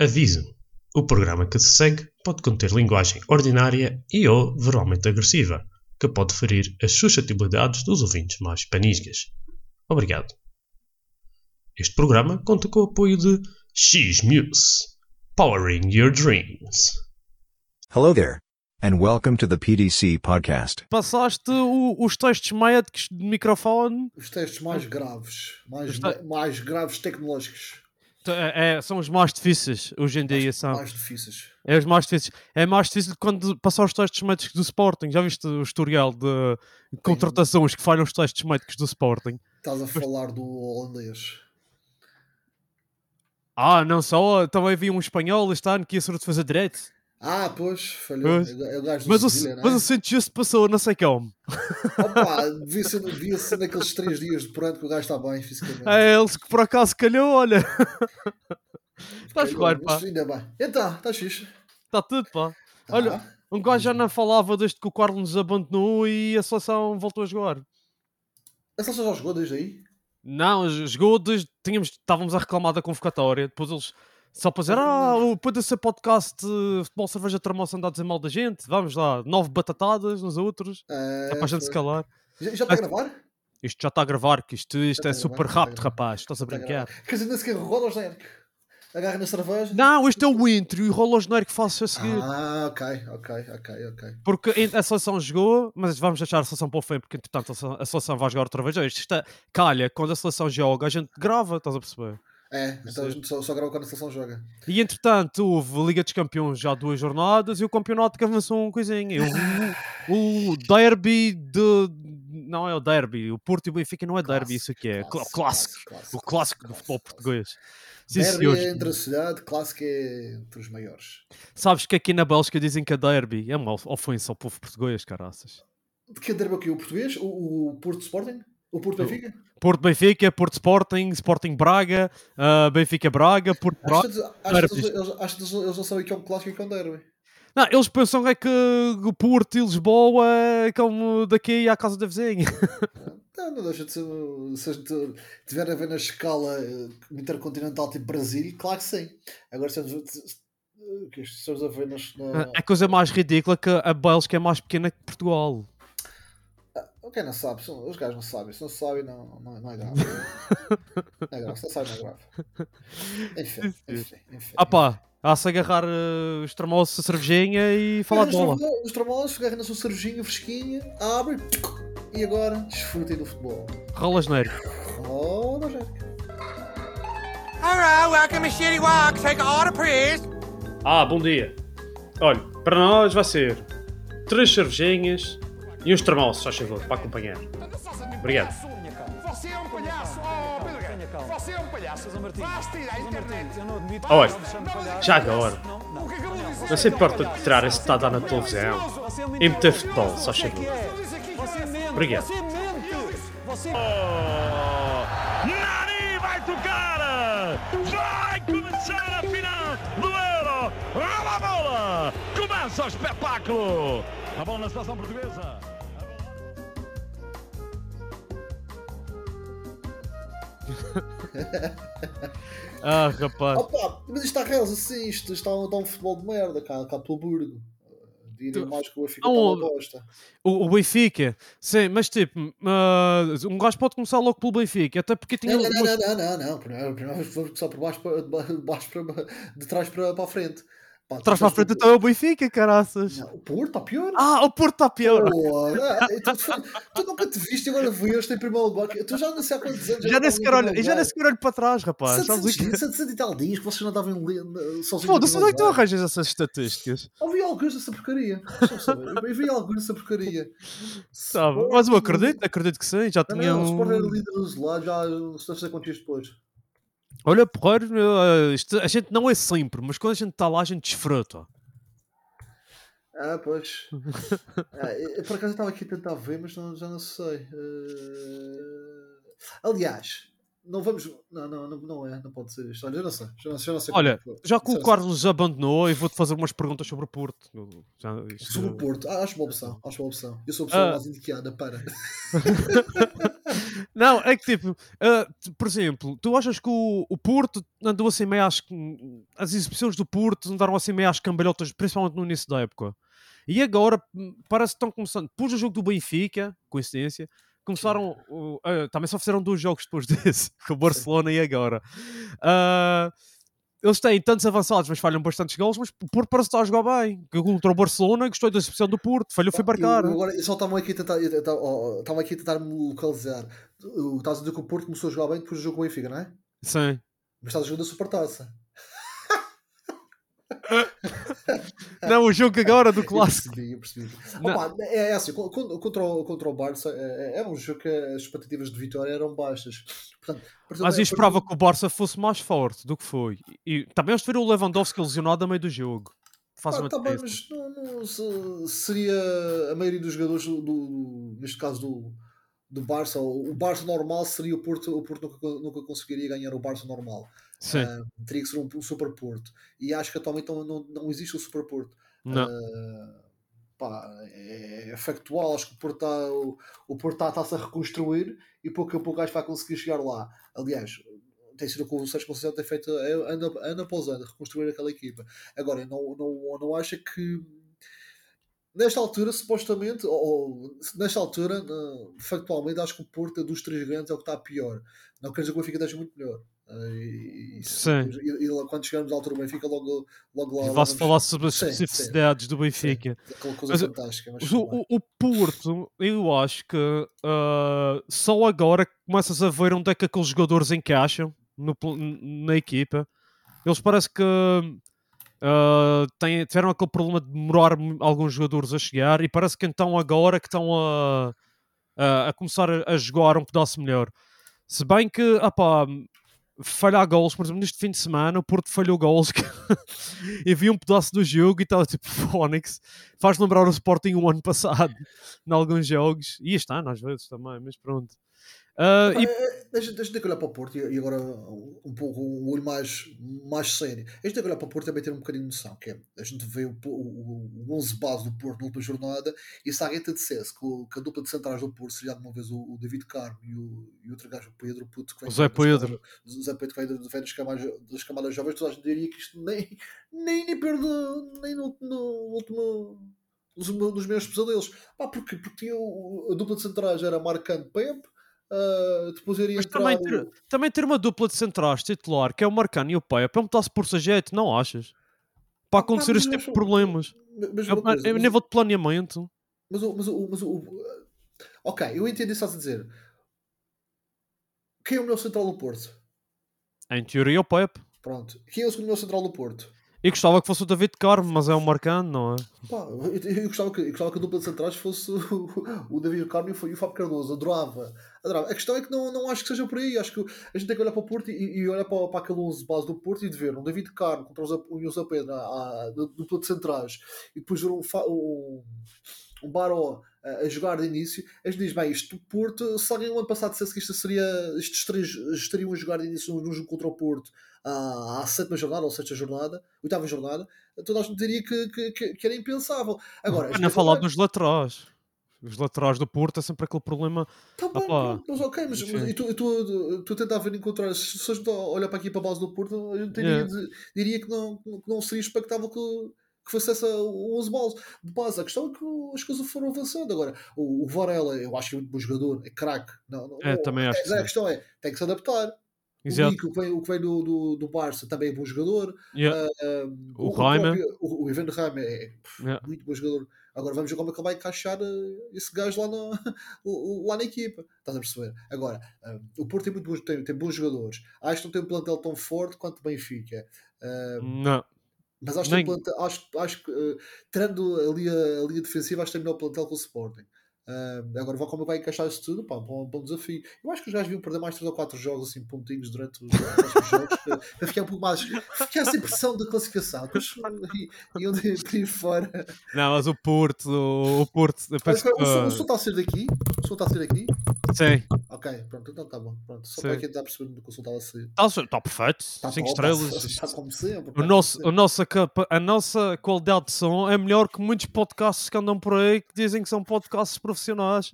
Aviso: o programa que se segue pode conter linguagem ordinária e ou verbalmente agressiva, que pode ferir as suscetibilidades dos ouvintes mais panisgas. Obrigado. Este programa conta com o apoio de X-Muse, powering your dreams. Hello there, and welcome to the PDC podcast. Passaste o- os testes médicos de microfone, Os testes mais graves, mais, mais graves tecnológicos, é- é- são os mais difíceis hoje em dia. São. mais difíceis. É os mais difíceis. É mais difícil quando passar os testes médicos do Sporting. Já viste o historial de contratações que falham os testes médicos do Sporting? Estás a falar do holandês. Ah, não só, também havia um espanhol este ano que ia ser o defesa direito. Ah, pois, falhou. Pois. É gajo do Mas o, é? mas o Santos passou, não sei como. Opa, devia ser, devia ser naqueles três dias de pronto que o gajo está bem fisicamente. É eles que por acaso calhou, olha. Estás claro, pá. Ainda bem. Então, estás fixe? Está tudo, pá. Tá. Olha, Um gajo já não falava desde que o Carlos nos abandonou e a seleção voltou a jogar. A seleção já jogou desde aí? Não, jogou desde. Tínhamos, estávamos a reclamar da convocatória, depois eles. Só para dizer, ah, o- ser podcast eh, Futebol Cerveja Termoça andar a dizer mal da gente, vamos lá, nove batatadas nos outros, É, é para a gente se calar. Já, já está a gravar? Isto já está a gravar, que isto, isto é super rápido, rapaz, estás a brincar. Quer dizer, nem sequer roda o genérico. Agarra na cerveja. Não, este é o intro e o rolo genérico faço a seguir. Ah, ok, ok, ok, ok. Porque a seleção jogou, mas vamos deixar a seleção para o fim, porque entretanto a seleção- a seleção vai jogar outra vez. Isto está, calha, quando a seleção joga, a gente grava, estás a perceber? É, então a gente só, só grava quando a seleção joga. E entretanto houve Liga dos Campeões já duas jornadas e o campeonato que avançou um coisinha. O, o derby de. Não é o derby, o Porto e o Benfica não é derby, isso aqui é o clássico. clássico. O clássico do futebol português. Sim, Derby senhores. é entre a cidade, clássico é entre os maiores. Sabes que aqui na Bélgica dizem que é derby. É uma ofensa ao povo português, caraças. De que derby é o quê? O português? O, o Porto Sporting? O Porto Benfica? Porto Benfica, Porto Sporting, Sporting Braga, ah, Benfica Braga, Porto Braga. acho que eles, eles- não sabem que é um clássico e que é um derby. Não, eles pensam é que o Porto e Lisboa é como daqui à casa da vizinha. Não, não deixa de ser. Se a gente tiver a ver na escala eh, intercontinental tipo Brasil, claro que sim. Agora o que estamos a ver nas. Na... A coisa mais ridícula é que a Bélgica é mais pequena que Portugal. Ok, não sabe, são- os gajos não sabem. Se não sabem, não, não, não é grave. não é grave, se não sabem, não é grave. Enfim, enfim, enfim. Ah pá, há-se agarrar uh, os termossos, a cervejinha e falar de bola. Os tramosos, agarram na sua cervejinha fresquinha, abre e agora desfrutem do futebol. Rolas nerd. Oh, não, gente. Hello, welcome to Shitty Walk. Take a order, please. Ah, bom dia. Olha, para nós vai ser três cervejinhas e uns termossos, faz favor, para acompanhar. Obrigado. Você é um palhaço. Oh, Pedro Guerra. Você é um palhaço. Basta ir à internet. Olha, já agora, O que acabou de dizer? não se importa de tirar esse estado na televisão e meter futebol, só favor. Obrigado. Nani vai tocar! Vai começar a final do Euro! Rola a bola! Começa o espetáculo! A bola na seleção portuguesa! Ah, rapaz. Opa, mas isto está reais assim, isto está, está um futebol de merda cá, cá pelo Burgo. Mais que o Benfica Ah, está o- bosta. O, o Benfica, sim, mas tipo, ah, um gajo pode começar logo pelo Benfica, até porque tinha. Não, não, não, não, não, não. Primeiro, primeiro vamos começar por baixo, para, de baixo para, de trás para, para a frente. Pá, Trás para a frente então é o Benfica, caraças. Não, o Porto está pior. Ah, o Porto está pior. Porra, ah, tu, tu- tu nunca te viste e agora vês em primeiro lugar. Tu já não sei há quantos anos. Já nem sequer olho, já nem lugar. sequer olho para trás, rapaz. Sabes o 700, quê? 700 e tal dias que vocês não estavam eh, sozinhos. Foda-se, onde é que tu arranjas essas estatísticas? Ouvi alguns dessa porcaria. Eu vi alguns dessa porcaria. Sabe? Mas eu acredito, acredito que sim. Já tinha não, o Sport era um... líder dos lados, já não sei quantos dias depois. Olha, porreiro, eh, a gente não é sempre, mas quando a gente está lá, a gente desfruta. Ah, pois. Ah, eu- por acaso estava aqui a tentar ver, mas não- já não sei. Eh, Aliás, não vamos. Não, não, não, não é, não pode ser isto. Olha, eu não sei. Já não, já não sei Olha, como é já que o Carlos abandonou, eu vou-te fazer umas perguntas sobre o Porto. Já, isto- Sobre o Porto, ah, acho uma opção. Acho uma opção. Eu sou a pessoa Ah. mais indicada para. Não, é que tipo, t- por exemplo, tu achas que o, o Porto andou assim meio às. As exibições do Porto andaram assim meio às cambalhotas, principalmente no início da época. E agora hum, parece que estão começando. Depois do jogo do Benfica, coincidência, começaram. o- ah, também só fizeram dois jogos depois desse, com o Barcelona e agora. Ah, eles têm tantos avançados, mas falham bastantes gols, mas o Porto parece estar a jogar bem. Contra o Barcelona, gostei da exibição do Porto, falhou foi marcar. Eu, eu agora eu só estavam aqui a tentar, estavam aqui a tentar me localizar. Estás a dizer que o Porto começou a jogar bem depois do jogo com o Benfica, não é? Sim. Mas estás a jogar da Supertaça. Não, o jogo agora do Eu clássico. percebi, eu percebi. Opa, é, é assim, co- con- contra o, contra o Barça é, é um jogo que as expectativas de vitória eram baixas. Portanto, Mas portanto, eu esperava que o Barça fosse mais forte do que foi. E também eles ver o Lewandowski lesionado a meio do jogo. Faz Pá, uma tá bem, mas não, não se- seria a maioria dos jogadores do, do- neste caso do, do Barça, o o Barça normal seria o Porto, o Porto nunca, nunca conseguiria ganhar o Barça normal. Ah, teria que ser um, um Super Porto. E acho que atualmente não, não, não existe o Super Porto. Não. Ah, pá, é, é factual, acho que o Porto está o, o Porto está-se a reconstruir e pouco a pouco acho que vai conseguir chegar lá. Aliás, tem sido que o Sérgio Conceição tem feito eh, ano, ano após ano, reconstruir aquela equipa. Agora, eu não, não, não acho que nesta altura, supostamente, ou, nesta altura, factualmente, acho que o Porto é dos três grandes é o que está pior. Não quer dizer que o Benfica esteja muito melhor. E, e- Sim. e- quando chegarmos à altura do Benfica, logo, logo lá. E vamos- falar sobre as Sim, sim. especificidades do Benfica. Coisa Mas, fantástica. Mas, o, o, Porto, eu acho que ah, só agora que começas a ver onde é que aqueles jogadores encaixam no na equipa. Eles parece que ah, têm- tiveram aquele problema de demorar alguns jogadores a chegar e parece que então agora que estão a, a, a começar a, a jogar um pedaço melhor. Se bem que, opá, falhar gols, por exemplo, neste fim de semana, o Porto falhou gols e vi um pedaço do jogo e estava tipo Phonics. Faz lembrar o Sporting o ano passado, em alguns jogos, e este ano às vezes também, mas pronto. Ah, Pá, e- é- é- Deixa, deixa que olhar para o Porto e, agora um pouco um olho mais, mais sério. A gente tem que olhar para o Porto também ter um bocadinho de noção. Que é, a gente vê o, o, o 11 base do Porto na última jornada e se alguém te dissesse que, o- que a dupla de centrais do Porto seria alguma vez o, o David Carmo e o, e outro gajo, o Pedro, puto, que vem O Zé das Pedro. o Zé Pedro que vem das, vem das, camadas, das camadas jovens, toda a gente diria que isto nem, nem, nem perde nem no, no último dos, dos meus pesadelos. Pá, porque, porque eu, a dupla de centrais era Marcante Pepe, ah, depois iria Mas entrar. também ter, também ter uma dupla de centrais titular, que é o Marcano e o é um pedaço por jeito, não achas? Para acontecer mas este tipo de problemas. Mas, É, coisa, é mas- nível de planeamento. mas, o- mas, o- mas, o- Ok, eu entendi isso a dizer. Quem é o melhor central do Porto? Em teoria, o Pepe. Pronto. Quem é o segundo melhor central do Porto? E gostava que fosse o David Carmo, mas é o Marcano, não é? Pá, eu, eu gostava que, eu gostava que a dupla de centrais fosse o, o David Carmo e o Fábio Cardoso. Adorava. Adorava. A questão é que não, não acho que seja por aí. Acho que a gente tem que olhar para o Porto e, e olhar para, para aquele 11 base do Porto e de ver um David Carmo contra o José Pedro à, à, da dupla de centrais e depois ver um, um, um Baró a, a jogar de início. A gente diz, bem, isto Porto, se alguém no ano passado dissesse que isto seria, estes três estariam a jogar de início num jogo contra o Porto à, à sétima jornada ou sexta jornada, oitava jornada, toda a gente diria que, que, que, que era impensável. Agora, Não que falar dos laterais. Os laterais do Porto é sempre aquele problema. Tá bem, pronto, mas ok, mas, mas e tu, e tu, tu a tentar ver encontrar, se a gente olhar para aqui para a base do Porto, gente diria, Yeah. diria que, não, que não seria expectável que, que fosse essa o 11 balas. De base, a questão é que as coisas foram avançando. Agora, o, o Varela, eu acho que é muito bom jogador, é craque. Não, não, É, também acho que a questão é, tem que se adaptar. O Exato. Nico, que vem, o que vem do, do, do Barça, também é bom jogador. Yeah. Um, O Reimer. O, o Ivan Reimer é Yeah. muito bom jogador. Agora vamos ver como é que ele vai encaixar eh, esse gajo lá na, lá na equipa. Estás a perceber? Agora, um, o Porto tem, muito bons, tem, tem bons jogadores. Acho que não tem um plantel tão forte quanto o Benfica. Um, Não. Mas acho que, Nem- acho, acho que, tirando ali a, a linha defensiva, acho que tem melhor plantel que o Sporting. Um, agora vou como é vai encaixar isso tudo, pá, bom, bom desafio. Eu acho que os gajos deviam perder mais 3 ou 4 jogos, assim, pontinhos durante os próximos jogos, para, para ficar um pouco mais. ficar sem pressão da classificação. Depois, e, e onde por aí fora. Não, mas o Porto, o Porto, eu Mas, o, o som está a ser daqui? O som está a ser daqui? sim, Ok, pronto, então está bom. Pronto, só Sim. para aqui tentar perceber do que o som estava a ser. está tá perfeito, Está 5 top, estrelas. Está como sempre. O nosso, a, nossa a nossa qualidade de som é melhor que muitos podcasts que andam por aí que dizem que são podcasts profissionais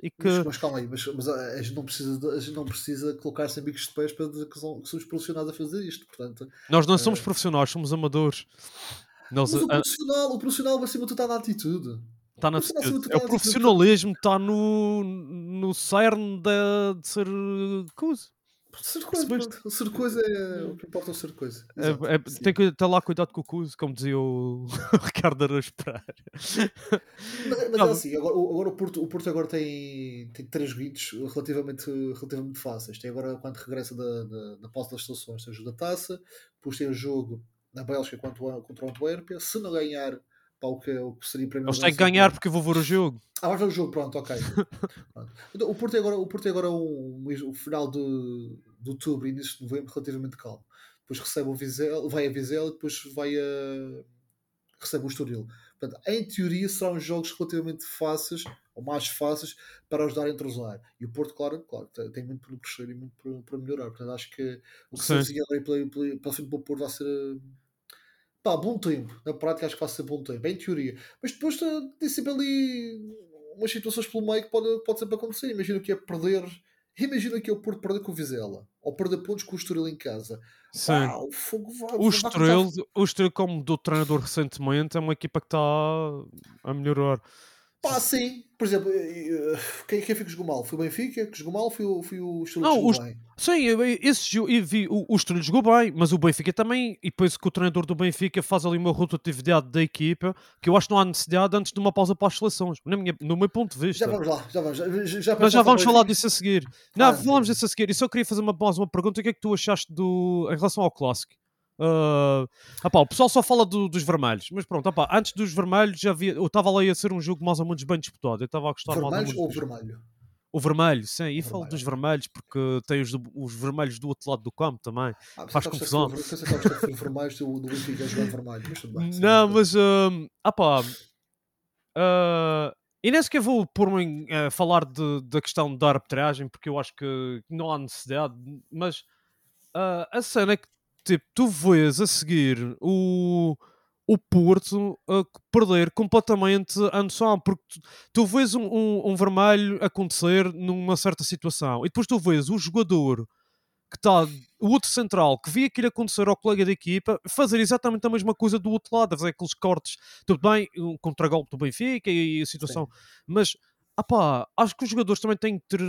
e que. Mas, mas calma aí, mas, mas a, a gente não precisa, de- a gente não precisa colocar-se em bicos de pés para dizer que, são, que somos profissionais a fazer isto. Portanto, Nós não somos profissionais, somos amadores. Nós, mas o a- profissional, o profissional acima de tudo está na atitude. tá na atitude. de É o está profissionalismo, está no, no cerne da, de ser coisa. Ser coisa, Percebeste? pronto. ser coisa é o que importa é o ser coisa. É- Exato, é- sim. tem que ter lá cuidado com o cuso, como dizia o Ricardo Araújo Pereira. Mas, mas é assim, agora, o- agora o, Porto, o Porto agora tem, tem três joguitos relativamente, relativamente fáceis. Tem agora, quando regressa da, da, da pausa das estações, tem o jogo da taça, depois tem o jogo na Bélgica contra o, contra o Antuérpia. Se não ganhar, pá, o, que, o que seria para mim. Eles têm que ganhar porque eu vou ver o jogo. Ah, vais ver o jogo, pronto, ok. Pronto. Então, o Porto é agora, o Porto é agora um, o final de, de outubro e início de novembro relativamente calmo. Depois recebe o Vizela, vai a Vizela e depois vai a recebe o Estoril. Portanto, em teoria serão jogos relativamente fáceis ou mais fáceis para ajudar a entrosar. E o Porto, claro, claro tem- muito para crescer e muito para, para melhorar. Portanto, acho que o que se agora pela, pela, pela frente do Porto vai ser pá, bom tempo. Na prática, acho que vai ser bom tempo, em teoria. Mas depois eh, tem sempre ali umas situações pelo meio que pode, pode sempre acontecer. Imagina que é perder. Imagina que é o Porto perder com o Vizela ou perder pontos com o Estoril em casa. Sim. Ah, o fogo vai, O Estoril, o Estoril, como de treinador recentemente, é uma equipa que está a melhorar. Pá, sim. Por exemplo, eh, eh, quem, quem foi que jogou mal? Foi o Benfica que jogou mal? Foi o, foi o Estoril Não, que jogou os- bem? Sim, esse eu vi, o, o Estoril jogou bem, mas o Benfica também, e depois que o treinador do Benfica faz ali uma rotatividade da equipa, que eu acho que não há necessidade antes de uma pausa para as seleções, na minha, no meu ponto de vista. Já vamos lá, já vamos. Já, já, Mas já vamos falar disso a seguir. Não, Ah, falamos disso a seguir. E só queria fazer uma pausa, uma pergunta. O que é que tu achaste do... em relação ao clássico? Ah, opá, o pessoal só fala do- dos vermelhos, mas pronto, opá, antes dos vermelhos já havia, eu estava lá a ser um jogo mais ou menos bem disputado. Eu estava a gostar mais ou Vermelhos menos. ou vermelho? O vermelho, sim, e falo dos vermelhos porque tem os, os vermelhos do outro lado do campo também. Ah, Faz confusão. vermelhos do, do Benfica jogar de vermelho. Mas tudo bem. Não, mas hum, ah pá, ah, e nem sequer vou pôr-me a falar de, da questão da arbitragem porque eu acho que não há necessidade, mas ah, a cena é que tipo, tu vês a seguir o, o Porto a perder completamente a noção, porque tu, tu vês um, um, um vermelho acontecer numa certa situação e depois tu vês o jogador que está o outro central que via aquilo acontecer ao colega da equipa fazer exatamente a mesma coisa do outro lado, a fazer aqueles cortes, tudo bem, um contragolpe do Benfica e a situação, mas apá, acho que os jogadores também têm que ter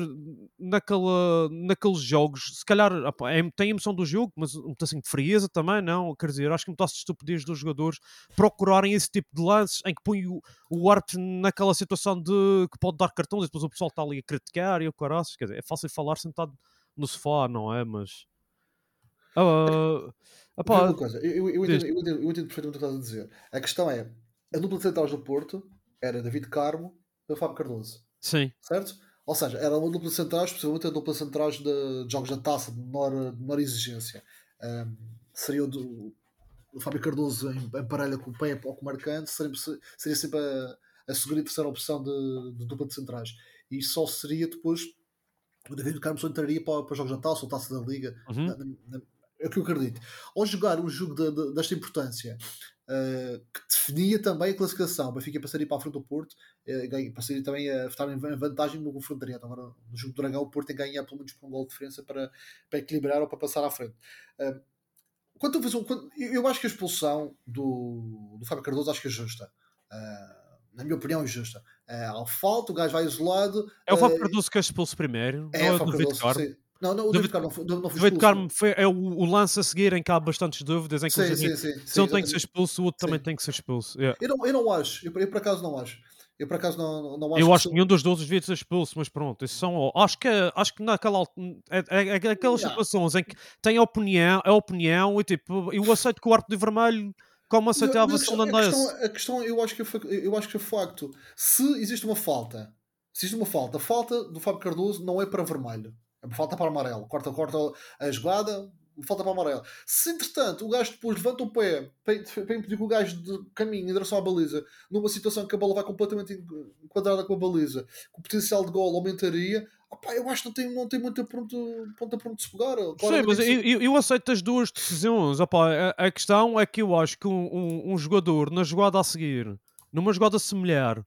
naquela, naqueles jogos, se calhar apá, é, tem emoção do jogo, mas um assim de frieza também, não, quer dizer, acho que um pedaço de estupidez dos jogadores procurarem esse tipo de lances em que põe o, o árbitro naquela situação de que pode dar cartões e depois o pessoal está ali a criticar e o caraças, quer dizer, é fácil falar sentado no sofá, não é? Mas. Ah, Vê apá, uma coisa, eu, eu, entendo, eu, entendo, eu entendo perfeitamente o que estás a dizer. A questão é: a dupla de centrais do Porto era David Carmo e o Fábio Cardoso, sim, certo? Ou seja, era uma dupla de centrais, possivelmente a dupla de centrais de, jogos da taça de menor, de menor exigência. Ahm, seria o, do, o Fábio Cardoso em, em parelha com o Pepe ou com o Marcante, seria, seria sempre a, a segunda e terceira opção de, de dupla de centrais. E só seria depois o David Carmo só entraria para, para jogos da taça ou taça da liga. Uhum. Na- na- é o que eu acredito. Ao jogar um jogo de- de- desta importância, eh, que definia também a classificação, o Benfica passaria para a frente do Porto, eh, ganha- passaria também a estar em van- vantagem no confronto direto. Agora, no jogo do Dragão, o Porto tem que ganhar pelo menos por um gol de diferença para, para equilibrar ou para passar à frente. Eh, quanto a fazer quando- eu acho que a expulsão do, do Fábio Cardoso acho que é justa. Eh, na minha opinião, é justa. Eh, ao falta, o gajo vai isolado. é o Fábio eh, Cardoso que é expulso primeiro, é, é o Fábio Cardoso. Não, não, o David- Carmo não foi, não foi David. Carmo foi, é o, o lance a seguir em que há bastantes dúvidas, em que Sim, sim, sim, se um tem que ser expulso, o outro também tem que ser expulso. Yeah. Eu não, eu não acho, eu, eu por acaso não acho. Eu por acaso não, não acho Eu que acho que se- nenhum dos dois devia ser expulso, mas pronto, isso são, acho que, acho que naquela é, é, é aquelas Não. situações em que tem a opinião, a opinião e tipo, eu aceito que o árbitro de vermelho como aceitava a Mas versão a, questão, eu acho que é, eu acho que é facto. Se existe uma falta, se existe uma falta, a falta do Fábio Cardoso não é para vermelho, falta para amarelo. Corta, corta a jogada, falta para amarelo. Se entretanto o gajo depois levanta o pé para, impedir que o gajo de caminho em direção à baliza, numa situação que a bola vai completamente en- enquadrada com a baliza, que o potencial de gol aumentaria, opá, eu acho que não tem, não tem muita ponta, ponta para onde se pegar. Sim, Claramente mas tem eu, eu, eu aceito as duas decisões. Opá, a, a questão é que eu acho que um, um- um jogador na jogada a seguir, numa jogada similar,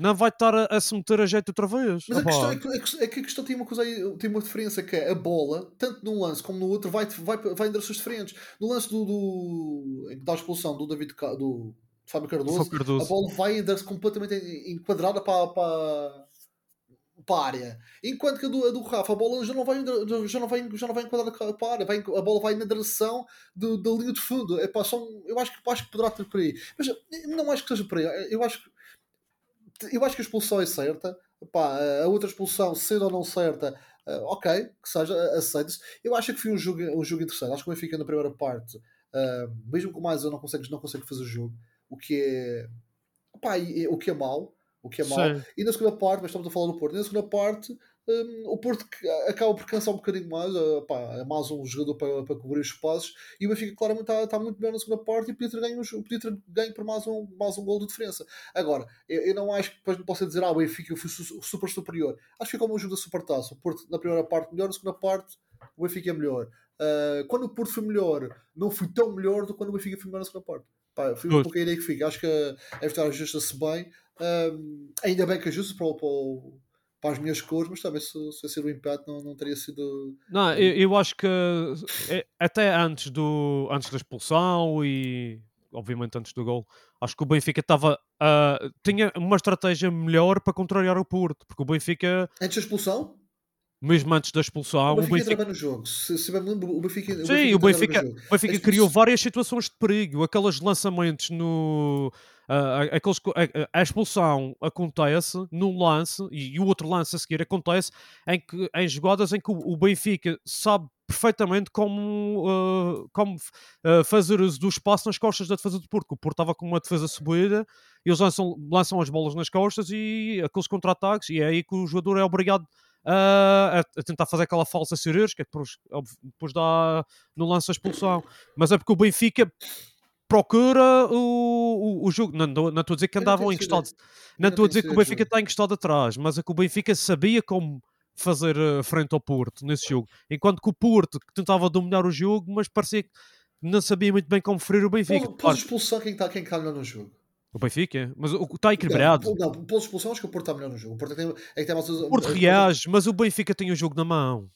não vai estar a, a se meter a jeito outra vez. Mas a questão é que, a questão- é que a questão tem uma, coisa aí, tem uma diferença que é a bola, tanto num lance como no outro, vai, vai, vai em direções diferentes. No lance do, do em que dá a expulsão do David do Fábio Cardoso, Fábio Cardoso. a bola vai em direção completamente enquadrada para, para, para a área. Enquanto que a do, a do Rafa, a bola já não vai, já não vai, já não vai enquadrada para a área, vai, a bola vai na direção do, da linha de fundo. É, pá, são, eu acho que, acho que poderá ter por aí. Mas eu não acho que seja por aí. Eu acho que eu acho que a expulsão é certa. Pá, a outra expulsão, sendo ou não certa, eh, ok, que seja, aceita-se. Eu acho que foi um jogo, um jogo interessante. Acho que o Benfica na primeira parte, eh, mesmo com mais eu não consigo, não consigo fazer o jogo, o que é pá, o que é mau, o que é mau. Sim. E na segunda parte, mas estamos a falar do Porto, e na segunda parte hum, o Porto acaba por cansar um bocadinho mais, pá, é mais um jogador para, para cobrir os espaços e o Benfica claramente está, está muito melhor na segunda parte e podia ter ganho, um jo- podia ter ganho por mais um, mais um gol de diferença. Agora, eu, eu não acho que depois não possa dizer ah, o Benfica foi su- super superior. Acho que foi como um jogo da Supertaça. O Porto na primeira parte melhor, na segunda parte o Benfica é melhor. Ah, quando o Porto foi melhor, não foi tão melhor do que quando o Benfica foi melhor na segunda parte. Pá, foi um pouco a ideia que fica. Acho que a vitória ajusta-se bem. Ahm, ainda bem que ajusta para, o- para, as minhas cores, mas também se, se ser o empate não, não teria sido. Não, eu, eu acho que é, até antes, do, antes da expulsão e obviamente antes do gol, acho que o Benfica estava ah, tinha uma estratégia melhor para contrariar o Porto, porque o Benfica, Antes da expulsão, mesmo antes da expulsão, o o Benfica entra Benfica, no jogo. Se, se lembro, o Benfica. sim, o Benfica, o Benfica As criou várias situações de perigo, aqueles lançamentos no ah, aqueles, a, a expulsão acontece num lance e, o outro lance a seguir acontece em, que, em jogadas em que o, o Benfica sabe perfeitamente como, ah, como ah, fazer uso do espaço nas costas da defesa do Porto. O Porto estava com uma defesa subida e eles lançam, lançam as bolas nas costas e aqueles contra-ataques e é aí que o jogador é obrigado a, a- tentar fazer aquela falsa cirúrgica que depois, depois dá no lance a expulsão. Mas é porque o Benfica procura o, o, o jogo. Não não- não estou a dizer que andavam encostados. Não não estou a dizer que o Benfica está encostado atrás, mas é que o Benfica sabia como fazer eh, frente ao Porto nesse jogo. Enquanto que o Porto que tentava dominar o jogo, mas parecia que não sabia muito bem como ferir o Benfica. Pôs Claro, expulsão quem está quem melhor no jogo. O Benfica, mas o- está equilibrado. Não, não, pôs expulsão, acho que o Porto está melhor no jogo. O Porto é que tem, é que tem mais. O Porto reage, mas o Benfica tem o jogo na mão.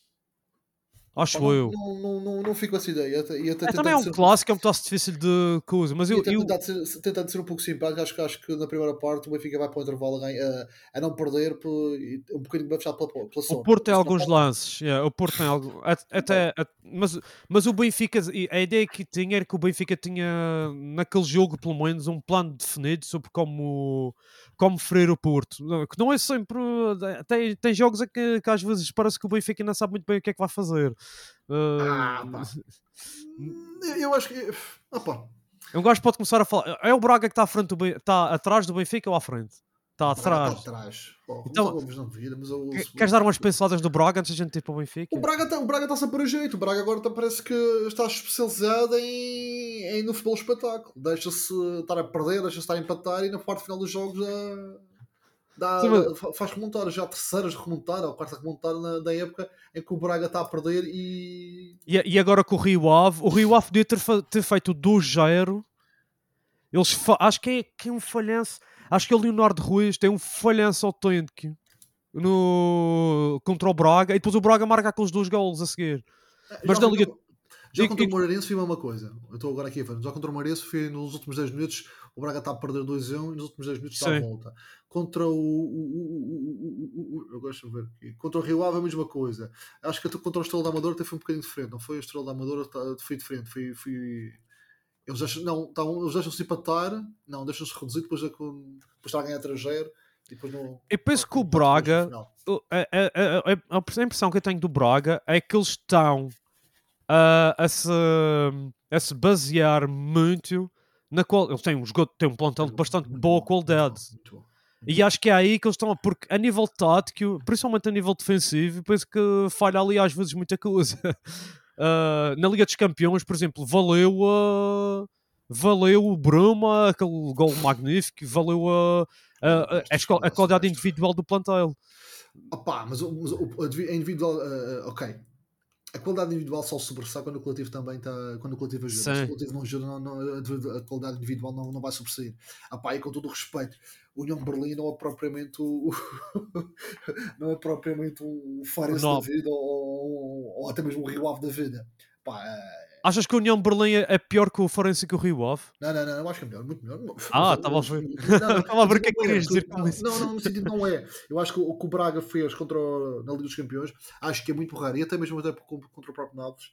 Acho não, eu. Não, não, não, não fico com essa ideia. É, também é um clássico, é um taço difícil de coisa, mas eu, eu, tentando, ser, tentando ser um pouco simpático, acho que, acho que na primeira parte o Benfica vai para o intervalo a, a, não perder por, um bocadinho bem fechado pela, pela O sorte. Porto tem alguns lances, yeah, o Porto tem algo, at- até, at- mas, mas o Benfica, a ideia que tinha era que o Benfica tinha naquele jogo pelo menos um plano definido sobre como, como ferir o Porto, que não é sempre, tem, tem jogos que, que às vezes parece que o Benfica não sabe muito bem o que é que vai fazer. Ah, Uh, pá. Eu, eu acho que. Ah, pá. um gajo pode começar a falar, é o Braga que está, à frente do, Ben- está atrás do Benfica ou à frente? Está atrás. Está atrás. Pô, Então- mas, não vira, mas eu, Que- Queres dar umas pensadas do Braga antes da gente ir para o Benfica? O Braga está o Braga está-se a pôr a jeito. O Braga agora tá- parece que está especializado em, em no futebol espetáculo. Deixa-se estar a perder, deixa-se estar a empatar e na parte final dos jogos já dá, Sim, faz remontar. Já a terceira remontada, ou quarta remontada na, da época em que o Braga está a perder e. E, e agora com o Rio Ave, o Rio Ave podia ter, ter feito 2-0. Eles fa- acho que é, que é um falhanço. Acho que o Leonardo Ruiz tem um falhanço autêntico no, contra o Braga e depois o Braga marca aqueles dois golos a seguir. Mas já, na Liga- e- contra o Moreirense foi a mesma coisa. Eu estou agora aqui a ver. Já contra o Moreirense foi nos últimos 10 minutos. O Braga está a perder 2-1 e nos últimos 10 minutos está a volta. Contra o. o- o- o- eu gosto de ver aqui. Contra o Rio Ave a mesma coisa. Acho que contra o Estrela da Amadora até foi um bocadinho diferente. Não foi o Estrela da Amadora, tá- foi diferente. Foi. foi... Eles deixam, não, tá, eles deixam-se empatar, não, deixam-se reduzir, depois, é com- depois está a ganhar 3-0 e depois não. Eu penso que o no Braga, a, a- a- a impressão que eu tenho do Braga é que eles estão a, a se, a se basear muito na qual eles têm um, jogo, têm um plantel de bastante boa qualidade. E acho que é aí que eles estão, porque a nível tático, principalmente a nível defensivo, penso que falha ali às vezes muita coisa. Ah, na Liga dos Campeões, por exemplo, valeu a. Valeu o Bruma, aquele gol magnífico, valeu a, a, a, a qualidade individual do plantel. Opá, mas, mas a individual. eh, ok. A qualidade individual só sobressai quando o coletivo também está. Quando o coletivo ajuda. Se Sim. o coletivo não ajuda, não, não- a qualidade individual não, não vai sobressair. Ah, pá, e com todo o respeito, o União de Berlim não é propriamente o. não é propriamente um Farense da vida ou, ou, ou até mesmo um Rio Ave da vida. Pá, é- Achas que a União de Berlim é é pior que o Forense e o Rio Ave? não, não, não, eu acho que é melhor, muito melhor. Ah, estava a ver. Estava a ver o que é que querias dizer com isso. Não, não, no sentido não é. Eu acho que o que o Braga fez contra o- na Liga dos Campeões, acho que é muito raro. E até mesmo até contra o próprio Nápoles.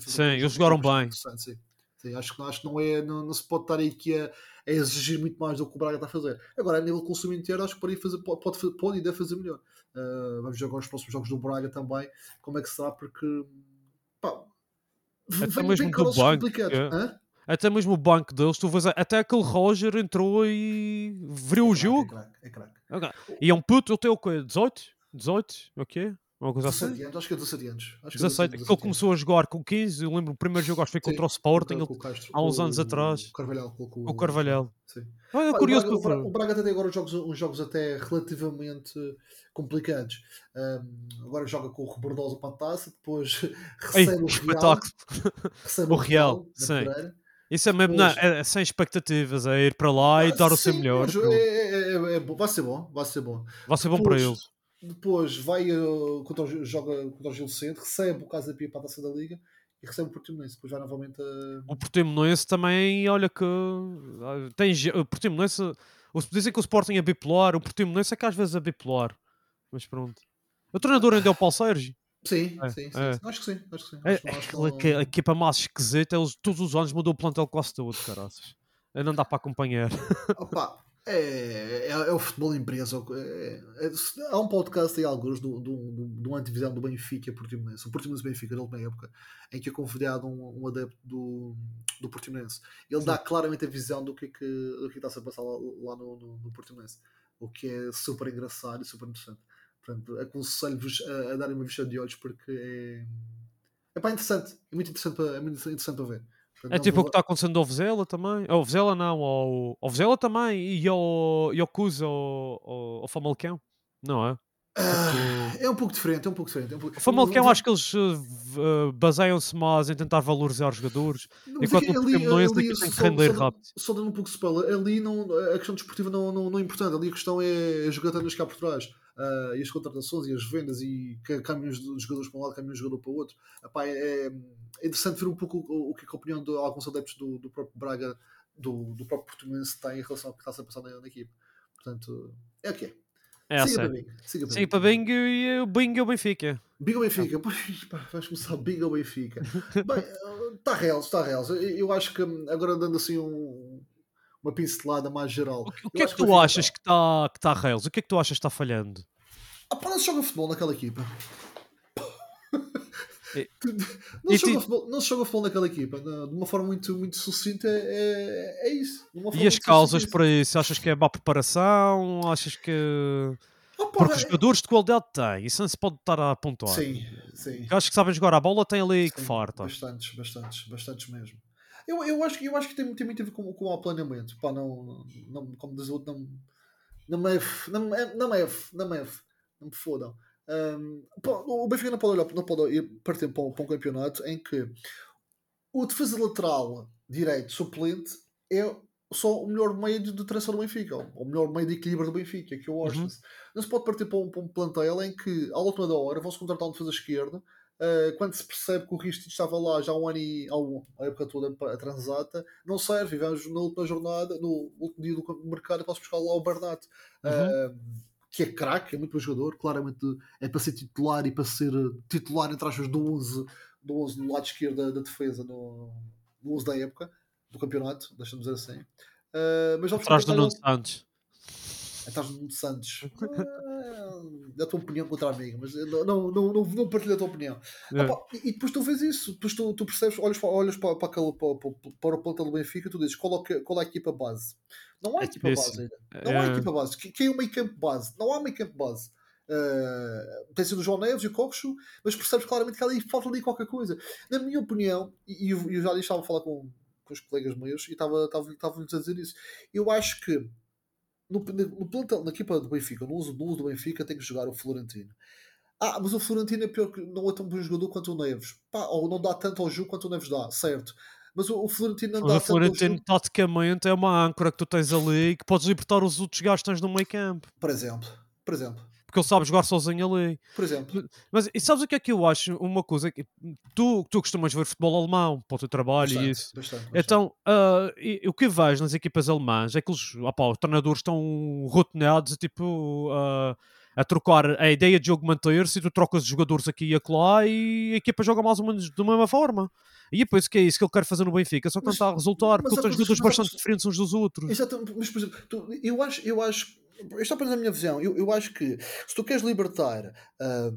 Sim, eles jogaram bem. Sim. Sim, acho, que, acho que não, é, não, não se pode estar aí aqui a, a exigir muito mais do que o Braga está a fazer. Agora, a nível de consumo inteiro, acho que pode, fazer, pode, pode e deve fazer melhor. Uh, vamos ver agora os próximos jogos do Braga também, como é que será, porque pá, Até mesmo do caroços banco, é. Até mesmo o banco deles, tu vês, até aquele Roger entrou e viu o É jogo. craque, é craque. Ok. E é um puto, ele tem o quê? 18? 18? Ok? Uma coisa assim? 17 anos, acho que é 17 anos. Acho que é 17. 17 Ele começou a jogar com 15. Eu lembro o primeiro jogo, acho que foi contra o Sporting. ele- o Castro, há uns com anos o atrás. Carvalhal, com, com O Carvalhal. Sim. Ah, é Pá, curioso o, Braga, o, para Braga, o tem agora jogos, uns jogos até relativamente complicados. Um, agora joga com o Rebordosa para a taça, depois Ei, recebe o Real. Recebe O Real, sim. Pereira. Isso é mesmo, não, é, é sem expectativas, é ir para lá e Ah, dar o seu sim, melhor. é- é- é- é vai ser bom, vai ser bom. Vai ser bom para Depois- eles. Depois vai uh, contra o, joga contra o Gil Vicente, recebe o Casa Pia para a taça da Liga e recebe o Portimonense. Depois vai novamente a. O Portimonense também, olha que ah, tem o Portimonense, o- dizem que o Sporting é bipolar, o Portimonense é que às vezes é bipolar. Mas pronto. O treinador ainda é o Paulo Sérgio. Sim, É, sim, sim, é. sim. Acho que sim. Acho que sim. É, Acho que acho a equipa mais esquisita, eles todos os anos mudou o plantel quase todo, caraças. Não dá para acompanhar. Opa, é, é, é o futebol empresa. É, é- há um podcast aí, alguns, do, do, do, do antivisão do Benfica Portimonense, o Portimonense Benfica, da última época, em que é convidado um, um adepto do, do Portimonense. Ele dá claramente a visão do que, é que, do que está a passar lá, lá no, no, no Portimonense, o que é super engraçado e super interessante. Portanto, aconselho-vos a, a darem uma vista de olhos porque é, é pá, interessante. É muito interessante para, é muito interessante para ver. É não tipo o que está acontecendo ao Vizela também. Ao Vizela não, ao, ao Vizela também e ao, e ao Cusa, ao, ao, ao. Não é? Ah, é um pouco diferente, é um pouco diferente. É um pouco... O Famalicão acho que eles eh, baseiam-se mais em tentar valorizar os jogadores. Não, Enquanto no Portimonense aquilo tem que só- render só- rápido. Só dando um pouco de spoiler, ali não, a questão desportiva não, não, não é importante, ali a questão é as jogatanas cá por trás. ah, e as contratações e as vendas e ca- caminhos de jogadores para um lado, caminhos de jogador para o outro. Epá, é, é interessante ver um pouco o, o que é que a opinião de alguns adeptos do, do próprio Braga, do, do próprio Portimonense tem em relação ao que está a passar na, na equipe. Portanto, é o que é. É siga para Bingo. Siga para Sim, para Bingo e o Bingo e o Benfica. Big ou Benfica? Pois, pá, vais começar Big ou Benfica. Bem, está real, está real. Eu, eu acho que hum, agora dando assim um- uma pincelada mais geral. O que, o eu que é que tu achas que está que tá rails? O que é que tu achas que está falhando? Ah, pá, não se joga futebol naquela equipa. E- Não se, joga futebol, não se joga futebol naquela equipa. De uma forma muito, muito sucinta, é, é, é isso. E as muito causas sucinta, para isso? Achas que é má preparação? Achas que. é isso. Ah, pá, Porque os é- jogadores de qualidade têm, isso não se pode estar a apontar. Sim, sim. Acho que sabem jogar a bola, tem ali que Sim, farta. Bastantes, bastantes, bastantes mesmo. Eu, eu, acho, que- eu acho que tem, tem muito a ver com, com o planeamento. Pá, não, não, como diz o outro, não, não me não, me- não me não me não me fodam. Um, o Benfica não pode olhar, não pode ir partir para um, para um campeonato em que o defesa lateral direito suplente é só o melhor meio de, de transição do Benfica, ou o melhor meio de equilíbrio do Benfica, que é o Ostens. Não se pode partir para um, para um plantel em que, à última da hora, vão-se contratar um defesa esquerdo Uh, quando se percebe que o Ristich estava lá já há um ano e há um- a época toda a transata, não serve. Vamos na última jornada, no último dia do mercado, posso buscar lá o Bernat, uh, que é craque, é muito bom jogador. Claramente é para ser titular e para ser uh, titular entre aspas do 11, do 11 no lado esquerdo da, da defesa no, no 11 da época do campeonato, deixa-me dizer assim. Uh, mas Atrás do Nuno Santos. Atrás do Nuno Santos. Ah, Da tua opinião contra a amiga, mas não, não, não, não, partilho a tua opinião. É. E, e depois tu vês isso, depois tu, tu percebes, olhas, para, olhas para, para, aquele, para, para, para o plantel do Benfica e tu dizes qual, é, qual é a equipa base. Não há É equipa base ainda. Não há É. equipa base. Que- Quem é o meio campo base? Não há meio campo base. Uh, tem sido o João Neves e o Coxo, mas percebes claramente que ali falta ali qualquer coisa. Na minha opinião, e eu, eu já ali estava a falar com, com os colegas meus e estava, estava, estava-lhes a dizer isso. Eu acho que no, no plantel, na equipa do Benfica, no uso, no uso do Benfica, tem que jogar o Florentino. Ah, mas o Florentino é pior que não é tão bom jogador quanto o Neves. Pá, ou não dá tanto ao jogo quanto o Neves dá, certo. Mas o, o Florentino não Mas dá o Florentino, taticamente, é uma âncora que tu tens ali e que podes libertar os outros gajos que tens no meio campo. Por exemplo. Por exemplo. Porque ele sabe jogar sozinho ali. Por exemplo. Mas e sabes o que é que eu acho? Uma coisa que tu, tu costumas ver futebol alemão para o teu trabalho e Bastante, isso. bastante, bastante. Então, ah, e- e o que vejo nas equipas alemãs é que os, opá, os treinadores estão rotineados tipo, ah, a trocar a ideia de jogo manter-se e tu trocas os jogadores aqui e acolá e a equipa joga mais ou menos da mesma forma. E é por isso que é isso que ele quer fazer no Benfica, só que Mas- não está a resultar, mas porque coisas- jogadores mas bastante coisas- diferentes uns dos outros. Exatamente, mas por exemplo, tu- eu acho, eu acho, isto é apenas a minha visão, eu, eu acho que se tu queres libertar ahm,